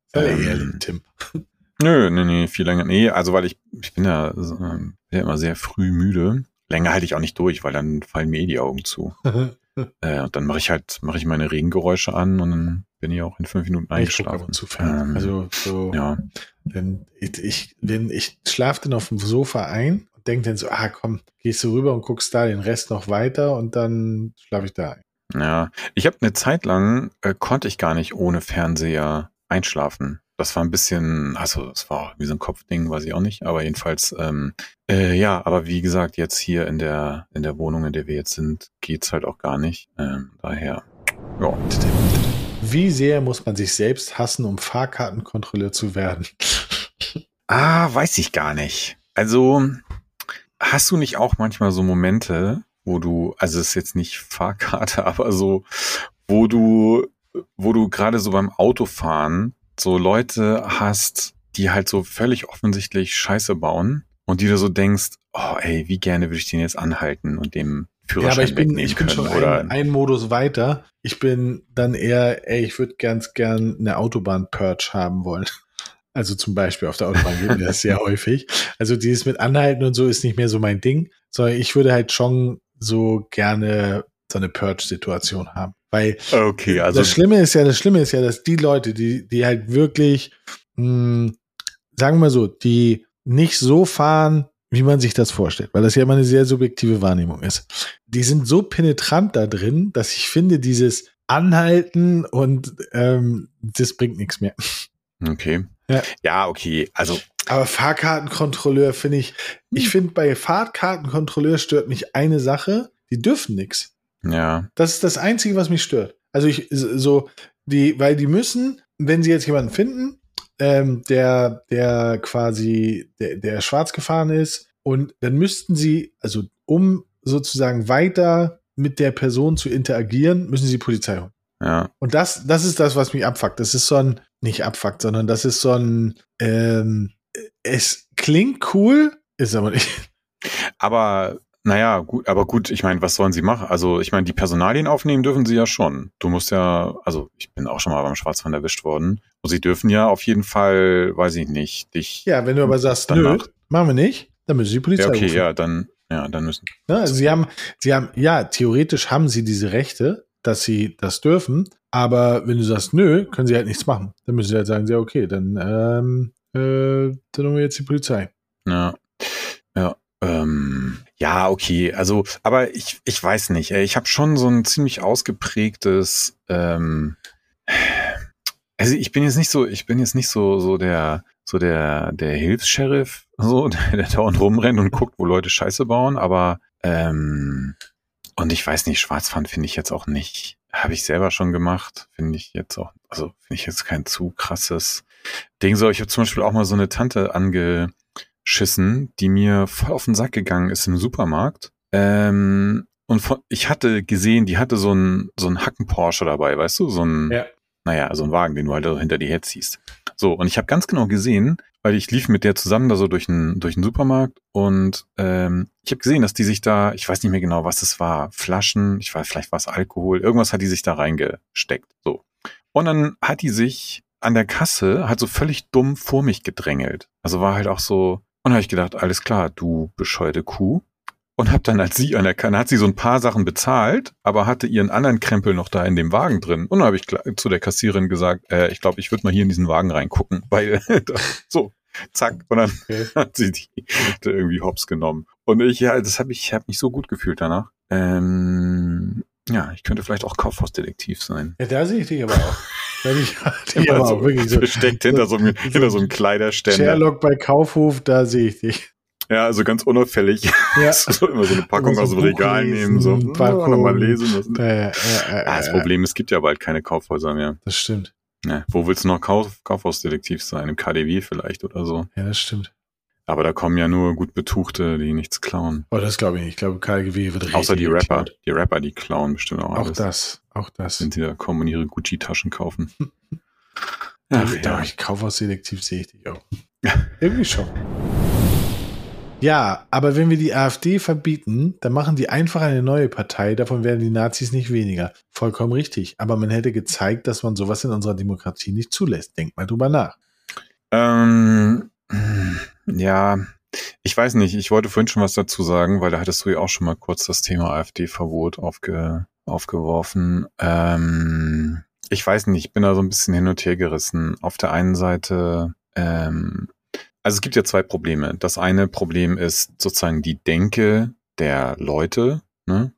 Speaker 2: Sei ähm, ehrlich, Tim.
Speaker 3: Nö, nee, nee, viel länger. Nee, also weil ich, ich bin ja, äh, ja immer sehr früh müde. Länger halte ich auch nicht durch, weil dann fallen mir eh die Augen zu. äh, und dann mache ich halt, mache ich meine Regengeräusche an und dann bin ich auch in fünf Minuten eingeschlafen.
Speaker 2: Zu ähm, also so, ja. Wenn ich, ich, wenn ich schlafe dann auf dem Sofa ein denkt dann so, ah komm, gehst du rüber und guckst da den Rest noch weiter und dann schlafe ich da ein.
Speaker 3: Ja, ich habe eine Zeit lang, äh, konnte ich gar nicht ohne Fernseher einschlafen. Das war ein bisschen, also es war wie so ein Kopfding, weiß ich auch nicht, aber jedenfalls, ähm, äh, ja, aber wie gesagt, jetzt hier in der, in der Wohnung, in der wir jetzt sind, geht's halt auch gar nicht. Ähm, daher, ja.
Speaker 2: Wie sehr muss man sich selbst hassen, um Fahrkartenkontrolleur zu werden?
Speaker 3: Ah, weiß ich gar nicht. Also, hast du nicht auch manchmal so Momente, wo du, also es ist jetzt nicht Fahrkarte, aber so, wo du, wo du gerade so beim Autofahren so Leute hast, die halt so völlig offensichtlich Scheiße bauen und die du so denkst, oh ey, wie gerne würde ich den jetzt anhalten und dem Führerschein
Speaker 2: Ja, aber ich bin, ich bin schon
Speaker 3: oder
Speaker 2: ein, ein Modus weiter. Ich bin dann eher, ey, ich würde ganz gern eine Autobahn-Purge haben wollen. Also zum Beispiel auf der Autobahn geht mir das sehr häufig. Also dieses mit Anhalten und so ist nicht mehr so mein Ding, sondern ich würde halt schon so gerne so eine Purge-Situation haben. Weil
Speaker 3: Okay, also
Speaker 2: das Schlimme ist ja, das Schlimme ist ja, dass die Leute, die, die halt wirklich, mh, sagen wir mal so, die nicht so fahren, wie man sich das vorstellt, weil das ja immer eine sehr subjektive Wahrnehmung ist. Die sind so penetrant da drin, dass ich finde, dieses Anhalten und ähm, das bringt nichts mehr.
Speaker 3: okay.
Speaker 2: Ja.
Speaker 3: Ja, okay. Also
Speaker 2: Aber Fahrkartenkontrolleur finde ich, ich finde bei Fahrkartenkontrolleur stört mich eine Sache, die dürfen nichts.
Speaker 3: ja,
Speaker 2: Das ist das Einzige, was mich stört. Also ich so die, weil die müssen, wenn sie jetzt jemanden finden, ähm, der der quasi der, der schwarz gefahren ist und dann müssten sie, also um sozusagen weiter mit der Person zu interagieren, müssen sie Polizei holen.
Speaker 3: ja.
Speaker 2: Und das, das ist das, was mich abfuckt. Das ist so ein, nicht abfuckt, sondern das ist so ein, ähm, es klingt cool, ist aber nicht.
Speaker 3: Aber naja, gut, aber gut, ich meine, was sollen sie machen? Also, ich meine, die Personalien aufnehmen dürfen sie ja schon. Du musst ja, also ich bin auch schon mal beim Schwarzfahren erwischt worden. Und sie dürfen ja auf jeden Fall, weiß ich nicht, dich.
Speaker 2: Ja, wenn du aber sagst,
Speaker 3: Danach-
Speaker 2: nö, machen wir nicht, dann müssen sie die Polizei
Speaker 3: Ja, okay,
Speaker 2: rufen.
Speaker 3: ja, dann, ja, dann müssen.
Speaker 2: Ne? Also sie haben, sie haben, ja, theoretisch haben sie diese Rechte, dass sie das dürfen, aber wenn du sagst, nö, können sie halt nichts machen. Dann müssen sie halt sagen, ja, okay, dann, ähm, äh, dann holen wir jetzt die Polizei.
Speaker 3: Ja. Ja. Ähm, ja, okay. Also, aber ich, ich weiß nicht. Ich habe schon so ein ziemlich ausgeprägtes. Ähm, also ich bin jetzt nicht so, ich bin jetzt nicht so so der so der der Hilfs-Sheriff, so der, der dauernd rumrennt und guckt, wo Leute Scheiße bauen. Aber ähm, und ich weiß nicht, Schwarzfahren finde ich jetzt auch nicht. Habe ich selber schon gemacht. Finde ich jetzt auch, also finde ich jetzt kein zu krasses Ding. So, ich habe zum Beispiel auch mal so eine Tante angeschissen, die mir voll auf den Sack gegangen ist im Supermarkt. Ähm, und von, ich hatte gesehen, die hatte so einen so einen Hacken Porsche dabei, weißt du, so ein
Speaker 2: Ja.
Speaker 3: naja, so ein Wagen, den du halt hinter dir herziehst. So, und ich habe ganz genau gesehen, weil ich lief mit der zusammen da so durch den, durch Supermarkt und ähm, ich habe gesehen, dass die sich da, ich weiß nicht mehr genau, was es war, Flaschen, ich weiß, vielleicht war es Alkohol, irgendwas hat die sich da reingesteckt. So. Und dann hat die sich an der Kasse halt so völlig dumm vor mich gedrängelt. Also war halt auch so, und habe ich gedacht, alles klar, du bescheuerte Kuh. Und hab dann, als sie an der Kanne, hat sie so ein paar Sachen bezahlt, aber hatte ihren anderen Krempel noch da in dem Wagen drin. Und dann habe ich zu der Kassiererin gesagt, äh, ich glaube, ich würde mal hier in diesen Wagen reingucken, weil so, zack, und dann
Speaker 2: Okay.
Speaker 3: hat sie die da irgendwie hops genommen. Und ich, ja, das habe ich, habe mich so gut gefühlt danach. Ähm, ja, ich könnte vielleicht auch Kaufhausdetektiv sein.
Speaker 2: Ja, da sehe ich dich aber auch. Weil ich, die
Speaker 3: Ja,
Speaker 2: aber
Speaker 3: so
Speaker 2: auch wirklich so.
Speaker 3: versteckt hinter so einem, hinter so einem Kleiderständer.
Speaker 2: Sherlock bei Kaufhof, da sehe ich dich.
Speaker 3: Ja, also ganz unauffällig.
Speaker 2: Ja.
Speaker 3: so immer so eine Packung
Speaker 2: Immer so
Speaker 3: aus dem Regal
Speaker 2: lesen,
Speaker 3: nehmen, so
Speaker 2: Packung.
Speaker 3: nochmal lesen. Das,
Speaker 2: Ja, ja, ja, ja,
Speaker 3: ah, das
Speaker 2: ja.
Speaker 3: Problem, es gibt ja bald keine Kaufhäuser mehr.
Speaker 2: Das stimmt.
Speaker 3: Ne, wo willst du noch Kauf, Kaufhausdetektiv sein? Im KDW vielleicht oder so.
Speaker 2: Ja, das stimmt.
Speaker 3: Aber da kommen ja nur gut Betuchte, die nichts klauen.
Speaker 2: Oh, das glaube ich nicht. Ich glaube, KGW wird richtig.
Speaker 3: Außer die Rapper.
Speaker 2: irritiert.
Speaker 3: Die Rapper, die klauen bestimmt auch
Speaker 2: Auch
Speaker 3: alles.
Speaker 2: das. Auch das.
Speaker 3: Wenn sie da kommen und ihre Gucci-Taschen kaufen.
Speaker 2: Da,
Speaker 3: Ach, ja.
Speaker 2: ich Kaufhausselektiv sehe ich dich auch. Irgendwie schon. Ja, aber wenn wir die AfD verbieten, dann machen die einfach eine neue Partei, davon werden die Nazis nicht weniger. Vollkommen richtig. Aber man hätte gezeigt, dass man sowas in unserer Demokratie nicht zulässt. Denkt mal drüber nach.
Speaker 3: Ähm, ja, ich weiß nicht. Ich wollte vorhin schon was dazu sagen, weil da hattest du ja auch schon mal kurz das Thema AfD-Verbot aufge, aufgeworfen. Ähm, ich weiß nicht, ich bin da so ein bisschen hin und her gerissen. Auf der einen Seite, ähm, also es gibt ja zwei Probleme. Das eine Problem ist sozusagen die Denke der Leute, ne?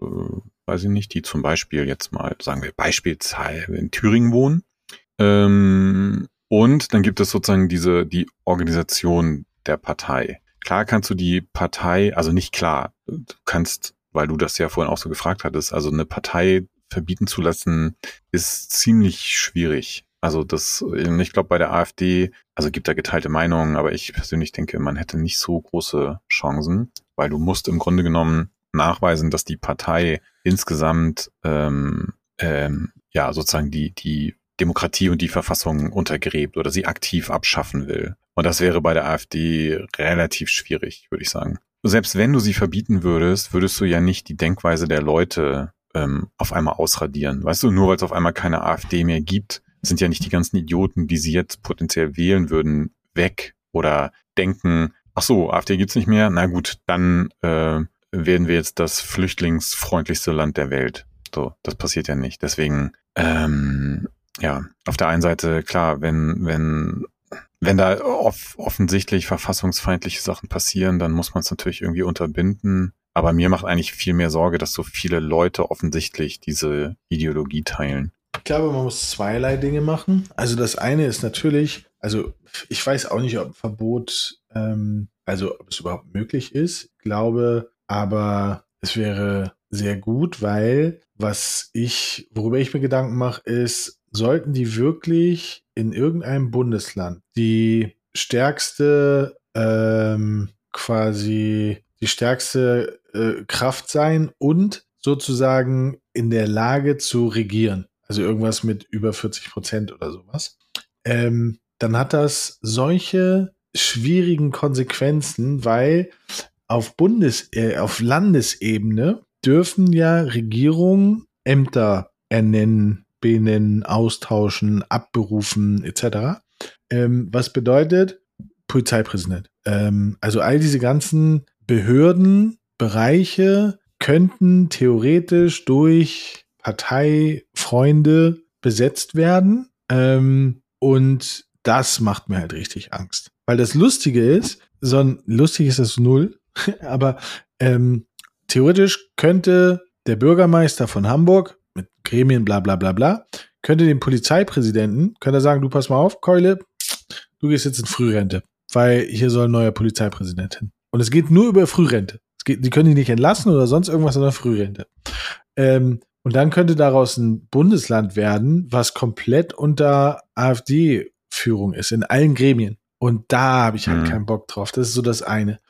Speaker 3: Äh, weiß ich nicht, die zum Beispiel jetzt mal, sagen wir beispielsweise in Thüringen wohnen. Ähm, und dann gibt es sozusagen diese, die Organisation der Partei. Klar kannst du die Partei, also nicht klar, du kannst, weil du das ja vorhin auch so gefragt hattest, also eine Partei verbieten zu lassen, ist ziemlich schwierig. Also das, ich glaube bei der AfD, also gibt da geteilte Meinungen, aber ich persönlich denke, man hätte nicht so große Chancen, weil du musst im Grunde genommen nachweisen, dass die Partei insgesamt ähm, ähm, ja sozusagen die die Demokratie und die Verfassung untergräbt oder sie aktiv abschaffen will. Und das wäre bei der AfD relativ schwierig, würde ich sagen. Selbst wenn du sie verbieten würdest, würdest du ja nicht die Denkweise der Leute ähm, auf einmal ausradieren. Weißt du, nur weil es auf einmal keine AfD mehr gibt, sind ja nicht die ganzen Idioten, die sie jetzt potenziell wählen würden, weg oder denken, ach so, AfD gibt's nicht mehr, na gut, dann äh, werden wir jetzt das flüchtlingsfreundlichste Land der Welt. So, das passiert ja nicht. Deswegen, ähm, ja, auf der einen Seite, klar, wenn, wenn, wenn da off offensichtlich verfassungsfeindliche Sachen passieren, dann muss man es natürlich irgendwie unterbinden. Aber mir macht eigentlich viel mehr Sorge, dass so viele Leute offensichtlich diese Ideologie teilen.
Speaker 2: Glaube, man muss zweierlei Dinge machen. Also das eine ist natürlich, also ich weiß auch nicht, ob ein Verbot, ähm, also ob es überhaupt möglich ist. Ich glaube aber, es wäre sehr gut, weil was ich, worüber ich mir Gedanken mache, ist, sollten die wirklich in irgendeinem Bundesland die stärkste ähm, quasi die stärkste äh, Kraft sein und sozusagen in der Lage zu regieren. Also irgendwas mit über 40 Prozent oder sowas. Ähm, dann hat das solche schwierigen Konsequenzen, weil auf Bundes, äh, auf Landesebene dürfen ja Regierungen Ämter ernennen, benennen, austauschen, abberufen etc. Ähm, was bedeutet Polizeipräsident? Ähm, also all diese ganzen Behörden, Bereiche könnten theoretisch durch Parteifreunde besetzt werden. Ähm, und das macht mir halt richtig Angst. Weil das Lustige ist, so ein lustig ist das null, aber ähm, theoretisch könnte der Bürgermeister von Hamburg mit Gremien, bla bla bla bla, könnte dem Polizeipräsidenten, könnte er sagen, du pass mal auf, Keule, du gehst jetzt in Frührente, weil hier soll ein neuer Polizeipräsident hin. Und es geht nur über Frührente. Geht, die können die nicht entlassen oder sonst irgendwas, sondern Frührente. Ähm, und dann könnte daraus ein Bundesland werden, was komplett unter AfD-Führung ist, in allen Gremien. Und da habe ich halt mhm. keinen Bock drauf. Das ist so das eine.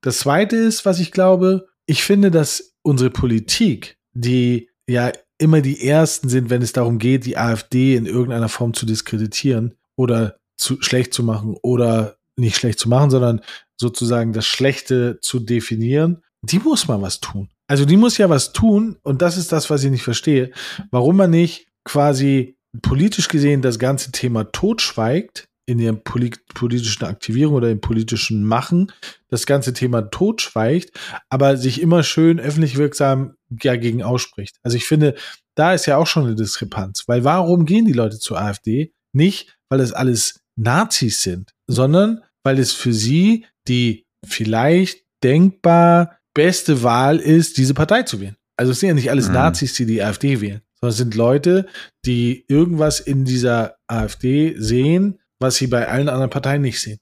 Speaker 2: Das zweite ist, was ich glaube, ich finde, dass unsere Politik, die ja immer die ersten sind, wenn es darum geht, die AfD in irgendeiner Form zu diskreditieren oder zu schlecht zu machen oder nicht schlecht zu machen, sondern sozusagen das Schlechte zu definieren, die muss mal was tun. Also die muss ja was tun und das ist das, was ich nicht verstehe, warum man nicht quasi politisch gesehen das ganze Thema totschweigt in der politischen Aktivierung oder im politischen Machen, das ganze Thema totschweigt, aber sich immer schön öffentlich wirksam dagegen ausspricht. Also ich finde, da ist ja auch schon eine Diskrepanz, weil warum gehen die Leute zur AfD? Nicht, weil es alles Nazis sind, sondern weil es für sie die vielleicht denkbar beste Wahl ist, diese Partei zu wählen. Also es sind ja nicht alles mhm. Nazis, die die AfD wählen, sondern es sind Leute, die irgendwas in dieser AfD sehen, was sie bei allen anderen Parteien nicht sehen.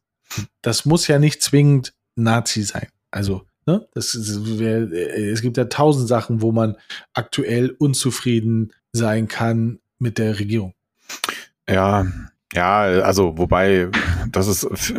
Speaker 2: Das muss ja nicht zwingend Nazi sein. Also, ne, das, das es gibt ja tausend Sachen, wo man aktuell unzufrieden sein kann mit der Regierung.
Speaker 3: Ja, ja, also wobei, das ist,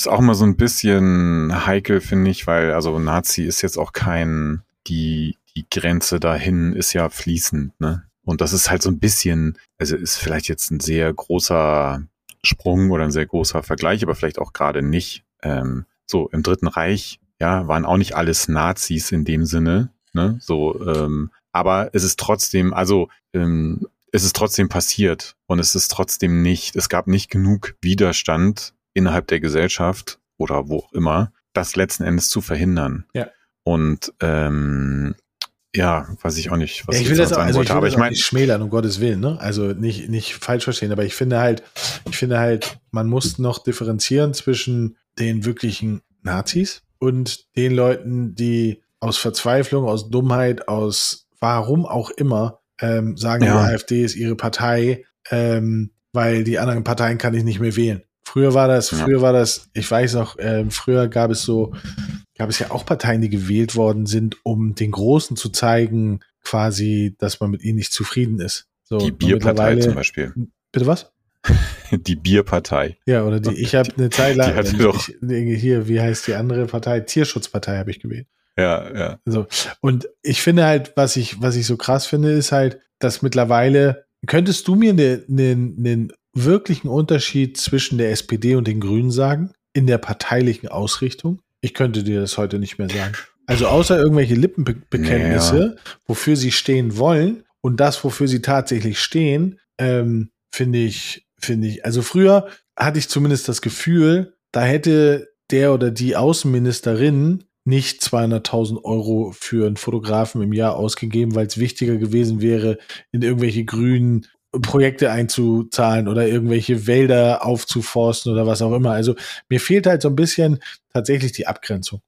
Speaker 3: ist auch immer so ein bisschen heikel, finde ich, weil also Nazi ist jetzt auch kein, die, die Grenze dahin ist ja fließend, ne? Und das ist halt so ein bisschen, also ist vielleicht jetzt ein sehr großer Sprung oder ein sehr großer Vergleich, aber vielleicht auch gerade nicht. Ähm, so im Dritten Reich, ja, waren auch nicht alles Nazis in dem Sinne, ne? So, ähm, aber es ist trotzdem, also ähm, es ist trotzdem passiert und es ist trotzdem nicht, es gab nicht genug Widerstand innerhalb der Gesellschaft oder wo auch immer, das letzten Endes zu verhindern.
Speaker 2: Ja.
Speaker 3: Und ähm, ja, weiß ich auch nicht,
Speaker 2: was ja, ich, will das auch, also wollte. Ich will aber ich meine, nicht schmälern um Gottes Willen, ne? Also nicht nicht falsch verstehen, aber ich finde halt, ich finde halt, man muss noch differenzieren zwischen den wirklichen Nazis und den Leuten, die aus Verzweiflung, aus Dummheit, aus warum auch immer ähm, sagen, ja. die AfD ist ihre Partei, ähm, weil die anderen Parteien kann ich nicht mehr wählen. Früher war das, ja. früher war das, ich weiß noch, äh, früher gab es so, gab es ja auch Parteien, die gewählt worden sind, um den Großen zu zeigen, quasi, dass man mit ihnen nicht zufrieden ist.
Speaker 3: So, die Bierpartei zum Beispiel.
Speaker 2: Bitte was?
Speaker 3: Die Bierpartei.
Speaker 2: Ja, oder die, ich habe eine Zeit lang,
Speaker 3: Die doch-
Speaker 2: ich, hier, wie heißt die andere Partei? Tierschutzpartei habe ich gewählt.
Speaker 3: Ja, ja.
Speaker 2: So. Und ich finde halt, was ich, was ich so krass finde, ist halt, dass mittlerweile, könntest du mir einen den, den wirklichen Unterschied zwischen der SPD und den Grünen sagen? In der parteilichen Ausrichtung? Ich könnte dir das heute nicht mehr sagen. Also außer irgendwelche Lippenbekenntnisse, wofür sie stehen wollen und das, wofür sie tatsächlich stehen, ähm, finde ich, finde ich, also früher hatte ich zumindest das Gefühl, da hätte der oder die Außenministerin nicht 200.000 Euro für einen Fotografen im Jahr ausgegeben, weil es wichtiger gewesen wäre, in irgendwelche grünen Projekte einzuzahlen oder irgendwelche Wälder aufzuforsten oder was auch immer. Also mir fehlt halt so ein bisschen tatsächlich die Abgrenzung.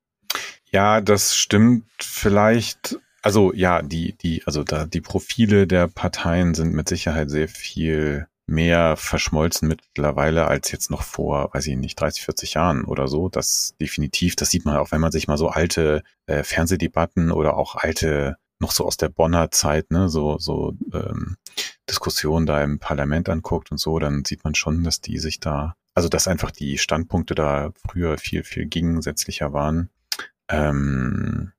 Speaker 3: Ja, das stimmt vielleicht. Also ja, die, die, also da die Profile der Parteien sind mit Sicherheit sehr viel mehr verschmolzen mittlerweile als jetzt noch vor, weiß ich nicht, 30, 40 Jahren oder so. Das definitiv, das sieht man auch, wenn man sich mal so alte äh, Fernsehdebatten oder auch alte, noch so aus der Bonner Zeit, ne, so, so ähm, Diskussionen da im Parlament anguckt und so, dann sieht man schon, dass die sich da, also dass einfach die Standpunkte da früher viel, viel gegensätzlicher waren. Ähm,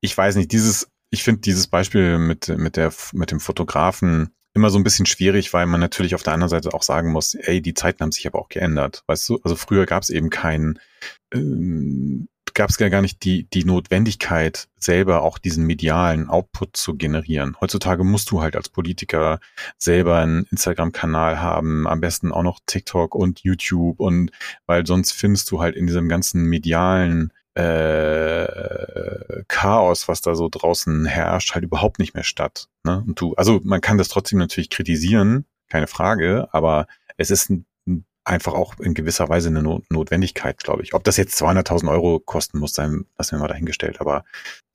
Speaker 3: ich weiß nicht, dieses, ich finde dieses Beispiel mit, mit der, mit dem Fotografen immer so ein bisschen schwierig, weil man natürlich auf der anderen Seite auch sagen muss, ey, die Zeiten haben sich aber auch geändert. Weißt du, also früher gab es eben keinen, ähm, gab es ja gar nicht die, die Notwendigkeit, selber auch diesen medialen Output zu generieren. Heutzutage musst du halt als Politiker selber einen Instagram-Kanal haben, am besten auch noch TikTok und YouTube und weil sonst findest du halt in diesem ganzen medialen äh, Chaos, was da so draußen herrscht, halt überhaupt nicht mehr statt. Ne? Und du, also man kann das trotzdem natürlich kritisieren, keine Frage, aber es ist ein, einfach auch in gewisser Weise eine Not Notwendigkeit, glaube ich. Ob das jetzt 200.000 Euro kosten muss, sein, lassen wir mal dahingestellt. Aber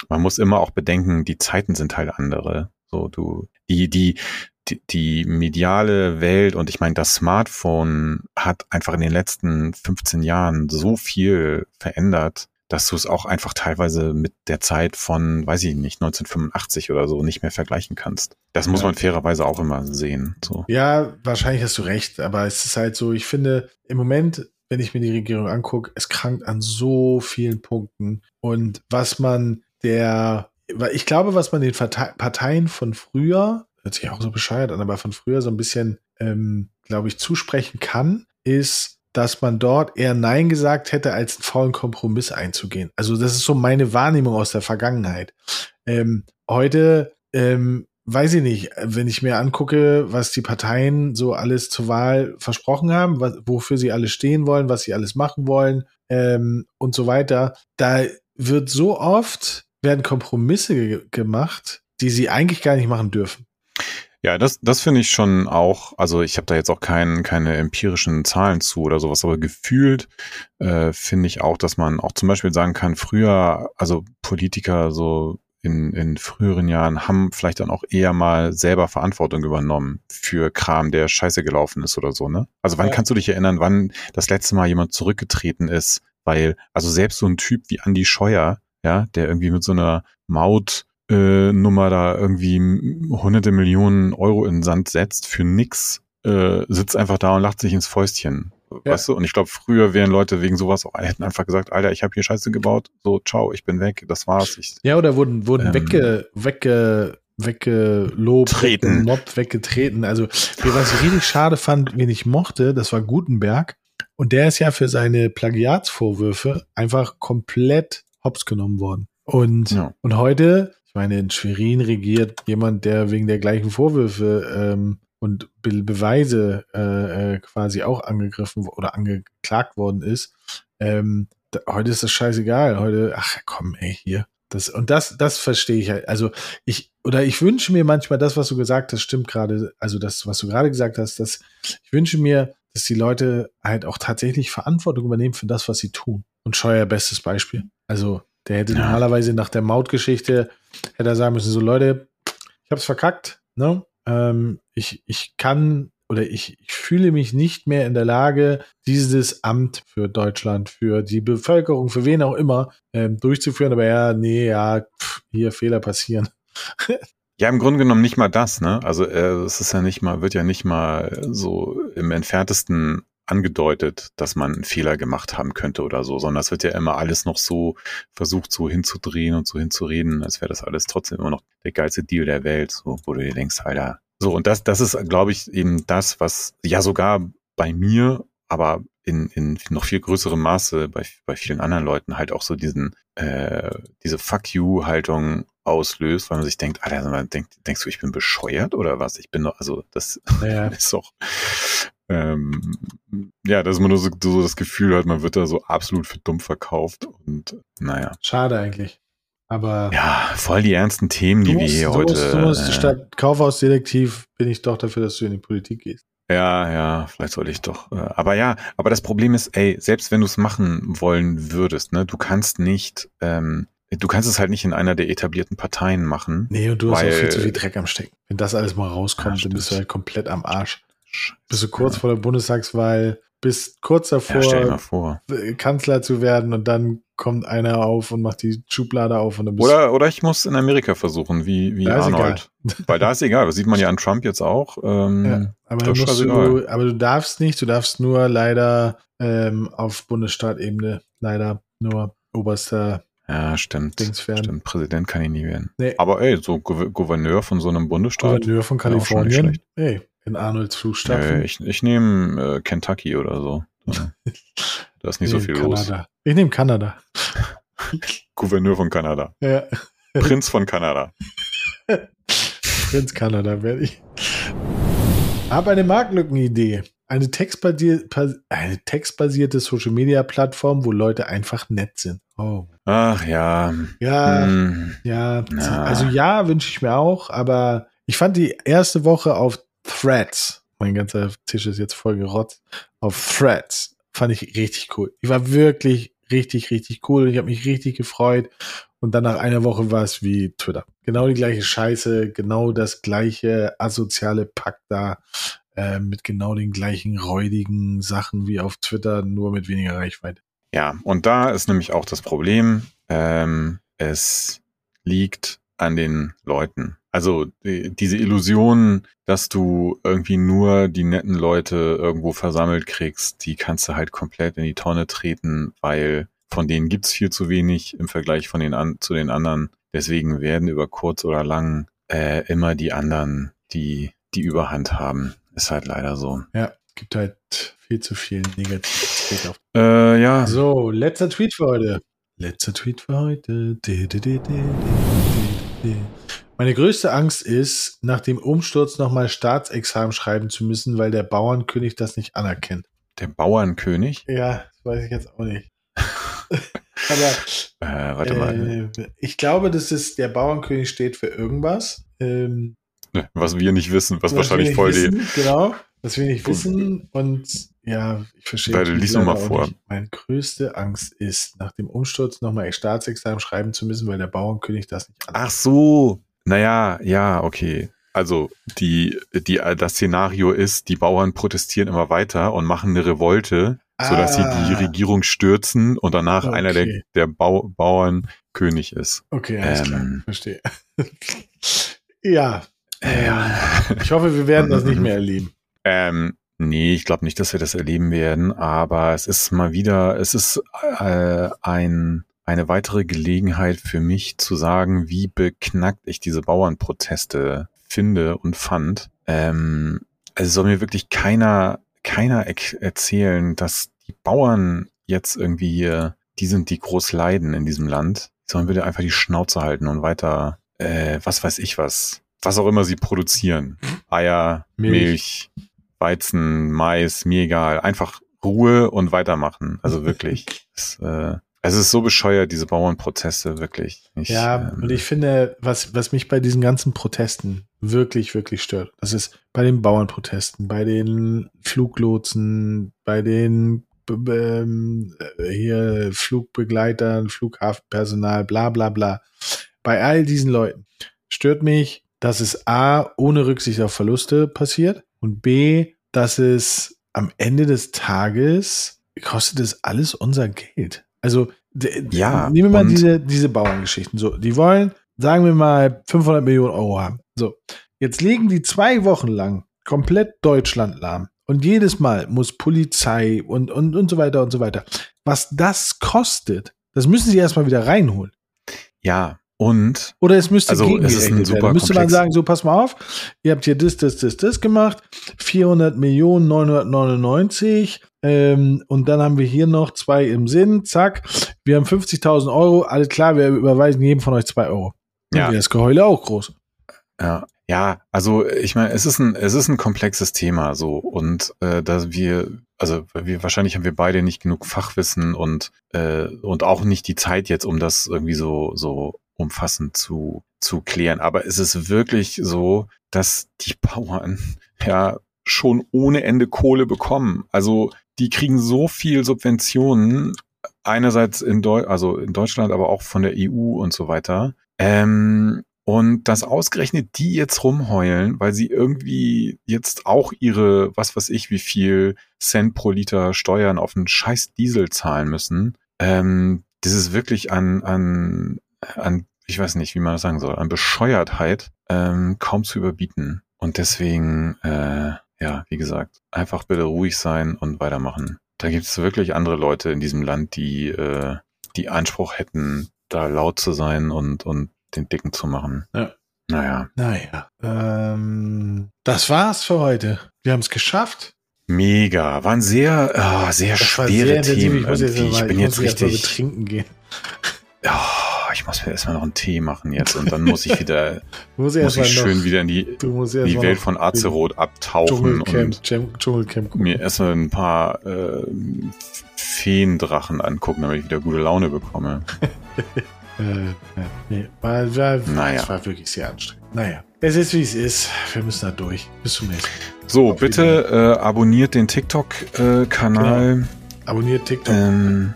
Speaker 3: man muss immer auch bedenken, die Zeiten sind halt andere. So du, die, die, die, die mediale Welt und ich meine, das Smartphone hat einfach in den letzten 15 Jahren so viel verändert, dass du es auch einfach teilweise mit der Zeit von, weiß ich nicht, 1985 oder so nicht mehr vergleichen kannst. Das muss
Speaker 2: Ja.
Speaker 3: man fairerweise auch immer sehen. So.
Speaker 2: Ja, wahrscheinlich hast du recht, aber es ist halt so, ich finde, im Moment, wenn ich mir die Regierung angucke, es krankt an so vielen Punkten. Und was man der, ich glaube, was man den Parteien von früher, hört sich auch so bescheuert an, aber von früher so ein bisschen, ähm, glaube ich, zusprechen kann, ist, dass man dort eher Nein gesagt hätte, als einen faulen Kompromiss einzugehen. Also das ist so meine Wahrnehmung aus der Vergangenheit. Ähm, heute, ähm, weiß ich nicht, wenn ich mir angucke, was die Parteien so alles zur Wahl versprochen haben, was, wofür sie alle stehen wollen, was sie alles machen wollen ähm, und so weiter, da wird so oft werden Kompromisse ge gemacht, die sie eigentlich gar nicht machen dürfen.
Speaker 3: Ja, das, das finde ich schon auch, also ich habe da jetzt auch kein, keine empirischen Zahlen zu oder sowas, aber gefühlt äh, finde ich auch, dass man auch zum Beispiel sagen kann, früher, also Politiker so in, in früheren Jahren haben vielleicht dann auch eher mal selber Verantwortung übernommen für Kram, der scheiße gelaufen ist oder so, ne? Also wann
Speaker 2: Ja.
Speaker 3: kannst du dich erinnern, wann das letzte Mal jemand zurückgetreten ist? Weil, also selbst so ein Typ wie Andy Scheuer, ja, der irgendwie mit so einer Maut äh, Nummer da irgendwie hunderte Millionen Euro in den Sand setzt für nix, äh, sitzt einfach da und lacht sich ins Fäustchen.
Speaker 2: Ja.
Speaker 3: Weißt du? Und ich glaube, früher wären Leute wegen sowas auch hätten einfach gesagt, Alter, ich habe hier Scheiße gebaut, so ciao, ich bin weg, das war's. Ich,
Speaker 2: Ja, oder wurden, wurden
Speaker 3: Ähm,
Speaker 2: wegge, wegge, weggelobt,
Speaker 3: Treten.
Speaker 2: weggetreten. Also, was ich richtig schade fand, wen ich mochte, das war Gutenberg. Und der ist ja für seine Plagiatsvorwürfe einfach komplett hops genommen worden. Und,
Speaker 3: Ja.
Speaker 2: und heute, ich meine, in Schwerin regiert jemand, der wegen der gleichen Vorwürfe ähm, und Be Beweise äh, äh, quasi auch angegriffen oder angeklagt worden ist. Ähm, da, heute ist das scheißegal. Heute, ach komm, ey, hier. Das, und das, das verstehe ich halt. Also ich, oder ich wünsche mir manchmal das, was du gesagt hast, stimmt gerade, also das, was du gerade gesagt hast, dass ich wünsche mir, dass die Leute halt auch tatsächlich Verantwortung übernehmen für das, was sie tun. Und Scheuer, bestes Beispiel. Also, der hätte
Speaker 3: Ja.
Speaker 2: normalerweise nach der Mautgeschichte, hätte er sagen müssen, so Leute, ich hab's verkackt, ne? Ähm, ich, ich kann oder ich, ich fühle mich nicht mehr in der Lage, dieses Amt für Deutschland, für die Bevölkerung, für wen auch immer, ähm, durchzuführen. Aber ja, nee, ja, pff, hier Fehler passieren.
Speaker 3: Ja, im Grunde genommen nicht mal das, ne? Also äh, es ist ja nicht mal, wird ja nicht mal so im entferntesten angedeutet, dass man einen Fehler gemacht haben könnte oder so, sondern es wird ja immer alles noch so versucht, so hinzudrehen und so hinzureden, als wäre das alles trotzdem immer noch der geilste Deal der Welt, so, wo du dir denkst, Alter. So, und das, das ist, glaube ich, eben das, was ja sogar bei mir, aber in, in noch viel größerem Maße bei, bei vielen anderen Leuten halt auch so diesen, äh, diese Fuck you-Haltung auslöst, weil man sich denkt, Alter, man denkt, denkst du, ich bin bescheuert oder was? Ich bin doch, also das ja. ist doch, ähm, ja, dass man nur so, so das Gefühl hat, man wird da so absolut für dumm verkauft und naja.
Speaker 2: Schade eigentlich. Aber
Speaker 3: ja, voll die ernsten Themen, die musst, wir hier du heute.
Speaker 2: Musst, du musst äh, statt Kaufhausselektiv bin ich doch dafür, dass du in die Politik gehst.
Speaker 3: Ja, ja, vielleicht soll ich doch. Äh, aber ja, aber das Problem ist, ey, selbst wenn du es machen wollen würdest, ne, du kannst nicht, ähm, du kannst es halt nicht in einer der etablierten Parteien machen.
Speaker 2: Nee, und du weil, hast auch viel zu viel Dreck am Stecken. Wenn das alles mal rauskommt, ja, dann bist du halt komplett am Arsch. Bist du kurz vor der Bundestagswahl, bist kurz davor,
Speaker 3: ja,
Speaker 2: Kanzler zu werden und dann kommt einer auf und macht die Schublade auf und dann
Speaker 3: bist oder, oder ich muss in Amerika versuchen, wie, wie Arnold. Weil da ist egal, das sieht man ja an Trump jetzt auch. Ähm, ja,
Speaker 2: aber, du, aber du darfst nicht, du darfst nur leider ähm, auf Bundesstaatebene leider nur oberster
Speaker 3: ja, stimmt. Stimmt, Präsident kann ich nie werden. Nee. Aber ey, so Gouverneur von so einem Bundesstaat.
Speaker 2: Gouverneur von Kalifornien. Ey, in Arnolds Flugstaffel.
Speaker 3: Äh, ich ich nehme äh, Kentucky oder so. Da ist nicht so viel
Speaker 2: Kanada.
Speaker 3: los.
Speaker 2: Ich nehme Kanada.
Speaker 3: Gouverneur von Kanada.
Speaker 2: Ja.
Speaker 3: Prinz von Kanada.
Speaker 2: Prinz Kanada werde ich. Habe eine Marktlückenidee. Eine, textbasier eine textbasierte Social-Media-Plattform, wo Leute einfach nett sind. Oh.
Speaker 3: Ach ja.
Speaker 2: Ja, hm. ja. Also ja, wünsche ich mir auch, aber ich fand die erste Woche auf Threads, mein ganzer Tisch ist jetzt voll gerotzt, auf Threads, fand ich richtig cool. Die war wirklich richtig, richtig cool. Ich habe mich richtig gefreut. Und dann nach einer Woche war es wie Twitter. Genau die gleiche Scheiße, genau das gleiche asoziale Pack da, äh, mit genau den gleichen räudigen Sachen wie auf Twitter, nur mit weniger Reichweite.
Speaker 3: Ja, und da ist nämlich auch das Problem, ähm, es liegt an den Leuten. Also die, diese Illusion, dass du irgendwie nur die netten Leute irgendwo versammelt kriegst, die kannst du halt komplett in die Tonne treten, weil von denen gibt's viel zu wenig im Vergleich von den an, zu den anderen. Deswegen werden über kurz oder lang äh, immer die anderen, die die Überhand haben. Ist halt leider so.
Speaker 2: Ja, gibt halt viel zu viel Negativität auf.
Speaker 3: Äh, ja.
Speaker 2: So, letzter Tweet für heute. Letzter Tweet für heute. Meine größte Angst ist, nach dem Umsturz nochmal Staatsexamen schreiben zu müssen, weil der Bauernkönig das nicht anerkennt.
Speaker 3: Der Bauernkönig?
Speaker 2: Ja, das weiß ich jetzt auch nicht. Aber
Speaker 3: äh, warte mal.
Speaker 2: Äh, ich glaube, dass es der Bauernkönig steht für irgendwas. Ähm,
Speaker 3: ne, was wir nicht wissen, was, was wahrscheinlich voll
Speaker 2: wissen, die. Genau, was wir nicht wissen. Und ja, ich verstehe.
Speaker 3: Leider lies mal vor. Nicht.
Speaker 2: Meine größte Angst ist, nach dem Umsturz nochmal Staatsexamen schreiben zu müssen, weil der Bauernkönig das nicht
Speaker 3: anerkennt. Ach so, naja, ja, okay. Also die, die, das Szenario ist, die Bauern protestieren immer weiter und machen eine Revolte, ah. sodass sie die. Regierung stürzen und danach okay. einer der, der Bau, Bauern König ist.
Speaker 2: Okay, alles ähm, klar. Verstehe. ja. ja. Ich hoffe, wir werden das nicht mehr erleben.
Speaker 3: Ähm, nee, ich glaube nicht, dass wir das erleben werden, aber es ist mal wieder, es ist äh, ein eine weitere Gelegenheit für mich zu sagen, wie beknackt ich diese Bauernproteste finde und fand. Ähm, also soll mir wirklich keiner, keiner erzählen, dass die Bauern jetzt irgendwie hier, die sind, die groß leiden in diesem Land. Sollen bitte einfach die Schnauze halten und weiter, äh, was weiß ich was, was auch immer sie produzieren. Eier, Milch, Milch Weizen, Mais, mir egal. Einfach Ruhe und weitermachen. Also wirklich. das, äh, es ist so bescheuert, diese Bauernproteste, wirklich.
Speaker 2: Ich, ja, ähm, und ich finde, was, was mich bei diesen ganzen Protesten wirklich, wirklich stört, das ist bei den Bauernprotesten, bei den Fluglotsen, bei den ähm, hier Flugbegleitern, Flughafenpersonal, bla bla bla. Bei all diesen Leuten stört mich, dass es A, ohne Rücksicht auf Verluste passiert und B, dass es am Ende des Tages kostet es alles unser Geld. Also, ja, nehmen wir mal diese, diese Bauerngeschichten. So, die wollen sagen wir mal 500 Millionen Euro haben. So, jetzt legen die zwei Wochen lang komplett Deutschland lahm. Und jedes Mal muss Polizei und, und, und so weiter und so weiter. Was das kostet, das müssen sie erstmal wieder reinholen.
Speaker 3: Ja, und
Speaker 2: Oder es müsste
Speaker 3: Also, es ist ein super
Speaker 2: werden. Müsste man sagen, so pass mal auf, ihr habt hier das, das, das, das gemacht, 400 Millionen 999 ähm, und dann haben wir hier noch zwei im Sinn, zack, wir haben 50.000 Euro, alles klar, wir überweisen jedem von euch zwei Euro.
Speaker 3: Ja.
Speaker 2: das Geheule auch groß.
Speaker 3: Ja, ja, also ich meine, es ist ein, es ist ein komplexes Thema so und äh, dass wir, also wir wahrscheinlich haben wir beide nicht genug Fachwissen und äh, und auch nicht die Zeit jetzt, um das irgendwie so so umfassend zu zu klären. Aber es ist wirklich so, dass die Bauern ja schon ohne Ende Kohle bekommen. Also die kriegen so viel Subventionen einerseits in Deu also in Deutschland, aber auch von der EU und so weiter. Ähm, und dass ausgerechnet die jetzt rumheulen, weil sie irgendwie jetzt auch ihre, was weiß ich, wie viel Cent pro Liter Steuern auf einen scheiß Diesel zahlen müssen, ähm, das ist wirklich an, an, an, ich weiß nicht, wie man das sagen soll, an Bescheuertheit ähm, kaum zu überbieten. Und deswegen, äh, ja, wie gesagt, einfach bitte ruhig sein und weitermachen. Da gibt es wirklich andere Leute in diesem Land, die, äh, die Anspruch hätten, da laut zu sein und, und den Dicken zu machen.
Speaker 2: Ja.
Speaker 3: Naja,
Speaker 2: Naja, ähm, das war's für heute. Wir haben es geschafft.
Speaker 3: mega. Waren sehr, ah, sehr
Speaker 2: Das war
Speaker 3: schwere
Speaker 2: sehr.
Speaker 3: Themen
Speaker 2: Ich muss jetzt,
Speaker 3: irgendwie. Ich
Speaker 2: mal,
Speaker 3: bin
Speaker 2: ich
Speaker 3: jetzt richtig,
Speaker 2: betrinken gehen.
Speaker 3: oh, ich muss mir erstmal noch einen Tee machen jetzt und dann muss ich wieder, muss
Speaker 2: erst mal
Speaker 3: ich
Speaker 2: noch,
Speaker 3: schön wieder in die, die Welt
Speaker 2: noch
Speaker 3: von Azeroth abtauchen
Speaker 2: Dschungelcamp,
Speaker 3: und
Speaker 2: Dschungelcamp
Speaker 3: mir erstmal ein paar äh, Feendrachen angucken, damit ich wieder gute Laune bekomme.
Speaker 2: Äh, ja, nee, war, war,
Speaker 3: Naja.
Speaker 2: Es war wirklich sehr anstrengend. Naja, es ist wie es ist. Wir müssen da durch. Bis zum nächsten Mal.
Speaker 3: So,
Speaker 2: Auf
Speaker 3: bitte äh, abonniert den TikTok-Kanal.
Speaker 2: Abonniert TikTok.
Speaker 3: Ähm,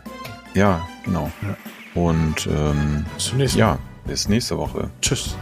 Speaker 3: ja, genau.
Speaker 2: Ja.
Speaker 3: Und ähm,
Speaker 2: Bis Mal.
Speaker 3: ja, bis nächste Woche.
Speaker 2: Tschüss.